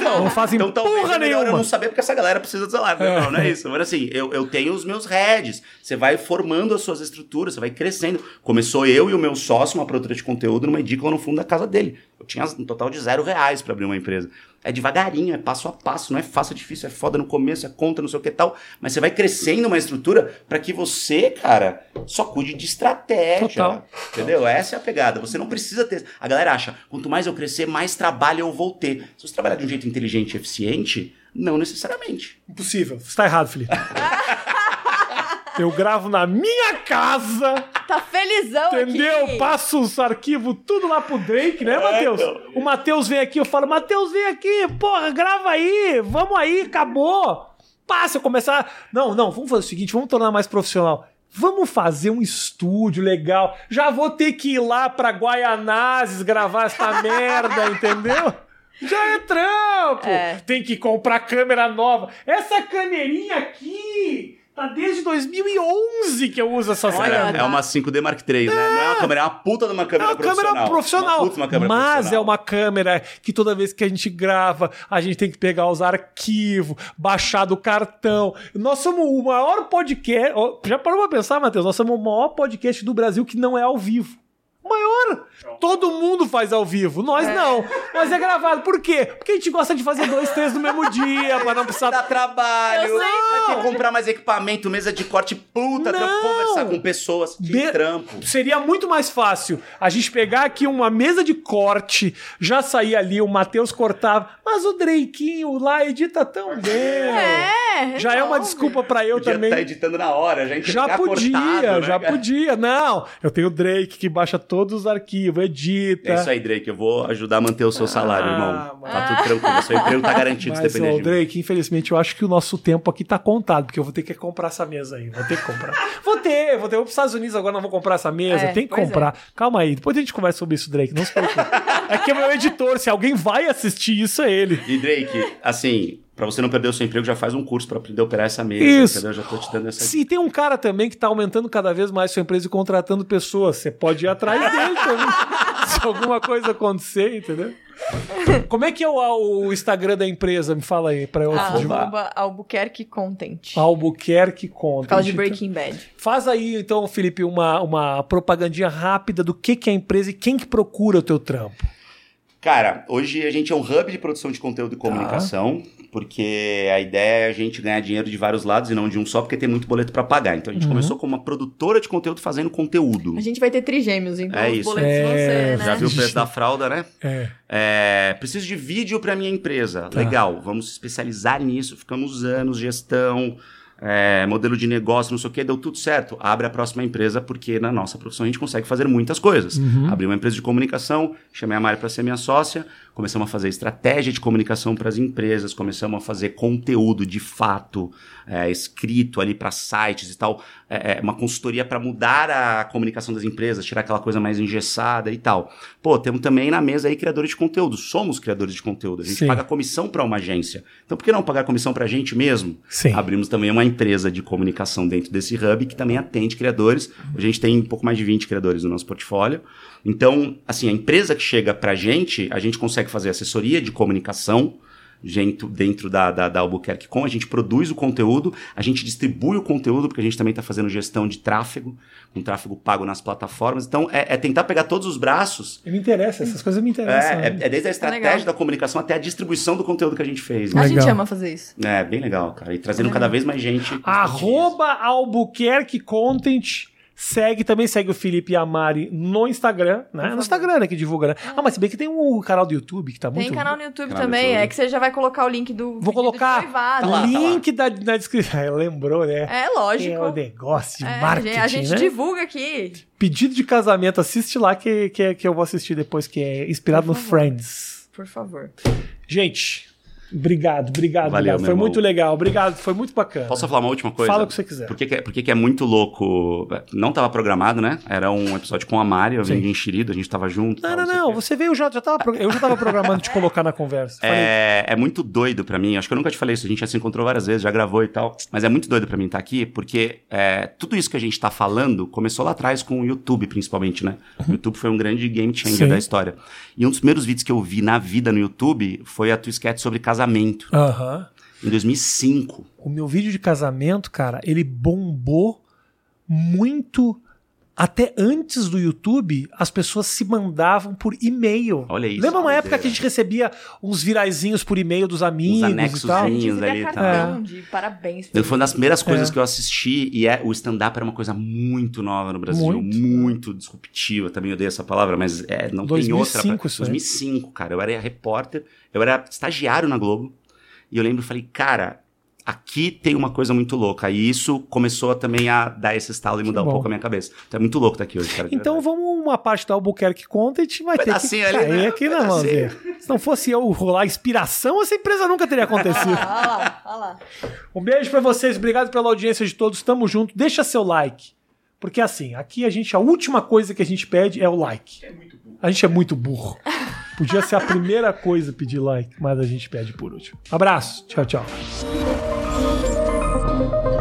Então, Não fazem Então talvez porra é melhor eu nenhuma. não saber porque essa galera precisa do salário. É. Não, não é isso. Mas assim, eu, eu tenho os meus heads. Você vai formando as suas estruturas, você vai crescendo. Começou eu e o meu sócio, uma produtora de conteúdo, numa edícula no fundo da casa dele. Eu tinha um total de zero reais pra abrir uma empresa. É devagarinho, é passo a passo, não é fácil, é difícil, é foda no começo, é conta, não sei o que tal. Mas você vai crescendo uma estrutura pra que você, cara, só cuide de estratégia. Total. Entendeu? Essa é a pegada. Você não precisa ter. A galera acha, quanto mais eu crescer, mais trabalho eu vou ter. Se você trabalhar de um jeito inteligente e eficiente, não necessariamente. Impossível. Você tá errado, Felipe. [LAUGHS] Eu gravo na minha casa, Tá felizão entendeu? aqui. Passo os arquivos tudo lá pro Drake, né, Matheus? então. O Matheus vem aqui, eu falo, Matheus, vem aqui, porra, grava aí, vamos aí, acabou. Passa, eu começar. Não, não, vamos fazer o seguinte, vamos tornar mais profissional. Vamos fazer um estúdio legal. Já vou ter que ir lá pra Guaianazes gravar essa [LAUGHS] merda, entendeu? Já é trampo. É. Tem que comprar câmera nova. Essa caneirinha aqui tá desde 2011 que eu uso essas Olha, câmeras. é uma 5D Mark III, né? Não é uma câmera, é uma puta de uma É câmera uma profissional. câmera profissional. Uma puta uma câmera mas profissional. é uma câmera que toda vez que a gente grava, a gente tem que pegar os arquivos, baixar do cartão. Nós somos o maior podcast. Já parou pra pensar, Matheus? Nós somos o maior podcast do Brasil que não é ao vivo. Maior! Todo mundo faz ao vivo. Nós não. Nós é gravado. Por quê? Porque a gente gosta de fazer dois, três no mesmo dia, pra não precisar. [LAUGHS] Dá trabalho, Eu sei. vai ter que comprar mais equipamento, mesa de corte, puta, Não. trampo, conversar com pessoas, que Be- trampo. Seria muito mais fácil a gente pegar aqui uma mesa de corte, já sair ali, o Matheus cortava, mas o Dreiquinho lá edita tão bem. É, Já é uma desculpa pra eu Podia também. tá editando na hora, já, Já podia, cortado, né, já cara? podia. Não, eu tenho o Drake que baixa todos os arquivos, edita. É isso aí, Drake. Eu vou ajudar a manter o seu salário, Ah, irmão. mano. Tá tudo tranquilo. Seu emprego tá garantido Mas, depender ó, de mim. Drake, infelizmente, eu acho que o nosso tempo aqui tá contado, porque eu vou ter que comprar essa mesa aí. Vou ter que comprar. [LAUGHS] vou ter, vou ter. Vou pros Estados Unidos agora, não vou comprar essa mesa. É, tem que comprar. Calma aí, depois a gente conversa sobre isso, Drake. Não se preocupe. é que é meu editor. Se alguém vai assistir isso, é ele. E Drake, assim, pra você não perder o seu emprego, já faz um curso pra aprender a operar essa mesa, Isso. entendeu? Já tô te dando essa Se tem um cara também que tá aumentando cada vez mais sua empresa e contratando pessoas, você pode ir atrás dele também. [LAUGHS] Se alguma coisa acontecer, entendeu? Como é que é o, o Instagram da empresa? Me fala aí, pra eu. Arroba Albuquerque Content. Albuquerque Content. Causa de Breaking Bad. Faz aí, então, Felipe, uma, uma propagandinha rápida do que, que é a empresa e quem que procura o teu trampo. Cara, hoje a gente é um hub de produção de conteúdo e comunicação, porque a ideia é a gente ganhar dinheiro de vários lados e não de um só, porque tem muito boleto pra pagar. Então a gente Uhum. começou como uma produtora de conteúdo fazendo conteúdo. A gente vai ter trigêmeos, então É isso. boletos vão É, ser, né? Já viu o preço da fralda, né? É. É, preciso de vídeo para minha empresa. Tá. Legal, vamos se especializar nisso. Ficamos anos, gestão, é, modelo de negócio, não sei o que, deu tudo certo. Abre a próxima empresa, porque na nossa profissão a gente consegue fazer muitas coisas. Uhum. Abri uma empresa de comunicação, chamei a Mari para ser minha sócia, começamos a fazer estratégia de comunicação para as empresas, começamos a fazer conteúdo de fato, é, escrito ali para sites e tal, é, é, uma consultoria para mudar a comunicação das empresas, tirar aquela coisa mais engessada e tal. Pô, temos também na mesa aí criadores de conteúdo, somos criadores de conteúdo, a gente Sim. paga comissão para uma agência. Então por que não pagar comissão para a gente mesmo? Sim. Abrimos também uma empresa de comunicação dentro desse hub que também atende criadores. A gente tem um pouco mais de 20 criadores no nosso portfólio. Então, assim, a empresa que chega pra gente, a gente consegue fazer assessoria de comunicação dentro, dentro da, da, da Albuquerque Com, a gente produz o conteúdo, a gente distribui o conteúdo, porque a gente também está fazendo gestão de tráfego, com tráfego pago nas plataformas. Então, é, é tentar pegar todos os braços. Me interessa, essas coisas me interessam. É, é, é desde a estratégia legal. da comunicação até a distribuição do conteúdo que a gente fez. A Né? gente Legal. ama fazer isso. É, bem legal, cara. E trazendo cada vez mais gente. Arroba Albuquerque Content. Segue, também segue o Felipe e a Mari no Instagram, né? No. Instagram, né, que divulga, né? Ah, mas se bem que tem um canal do YouTube que tá muito... Tem canal no YouTube Canal também, YouTube. é que você já vai colocar o link do Vou colocar noivado. Tá tá link da, na descrição. [LAUGHS] É, lembrou, né? É É lógico. o negócio de É, marketing, a gente né? divulga aqui. Pedido de casamento, assiste lá que, que, que eu vou assistir depois, que é inspirado no. Friends. Por favor. Gente, obrigado, obrigado, Valeu, obrigado. Foi muito legal, obrigado, foi muito bacana. Posso falar uma última coisa? Fala o que você quiser. Por que, é- por que, que é muito louco? Não estava programado, né? Era um episódio com a Mari, eu vim de enxerido, a gente tava junto. Não, tal, não, não, quê. você veio, já, já tava, eu já tava programando te colocar na conversa. É, é muito doido pra mim, acho que eu nunca te falei isso, a gente já se encontrou várias vezes, já gravou e tal, mas é muito doido pra mim estar aqui, porque é, tudo isso que a gente tá falando começou lá atrás com o YouTube, principalmente, né? O YouTube foi um grande game changer Sim. da história. E um dos primeiros vídeos que eu vi na vida no YouTube foi a tua sketch sobre casamento. Casamento, Aham. em 2005. O meu vídeo de casamento, cara, ele bombou muito. Até antes do YouTube, as pessoas se mandavam por e-mail. Olha isso, Lembra uma época que a gente recebia uns viraizinhos por e-mail dos amigos e tal? anexozinhos. Recebia ali, tá. cartão de parabéns. Foi uma das primeiras coisas É. que eu assisti e é, o stand-up era uma coisa muito nova no Brasil, Muito. muito, disruptiva. Também odeio essa palavra, mas é, não 2005 tem outra. isso aí. 2005, cara. Eu era repórter, eu era estagiário na Globo e eu lembro, falei, cara, aqui tem uma coisa muito louca. E isso começou também a dar esse estalo e mudar um pouco a minha cabeça. Então é muito louco estar aqui hoje, cara. Então vamos uma parte da Albuquerque Conta e a gente vai ter que ali, cair né? aqui na mão. Pedacinho. Se não fosse eu rolar inspiração, essa empresa nunca teria acontecido. Ah, [LAUGHS] olha lá, olha lá. Um beijo pra vocês, obrigado pela audiência de todos, tamo junto. Deixa seu like. Porque assim, aqui a gente, a última coisa que a gente pede é o like. A gente é muito burro. Podia ser a primeira coisa pedir like, mas a gente pede por último. Abraço, tchau, tchau. Thank you.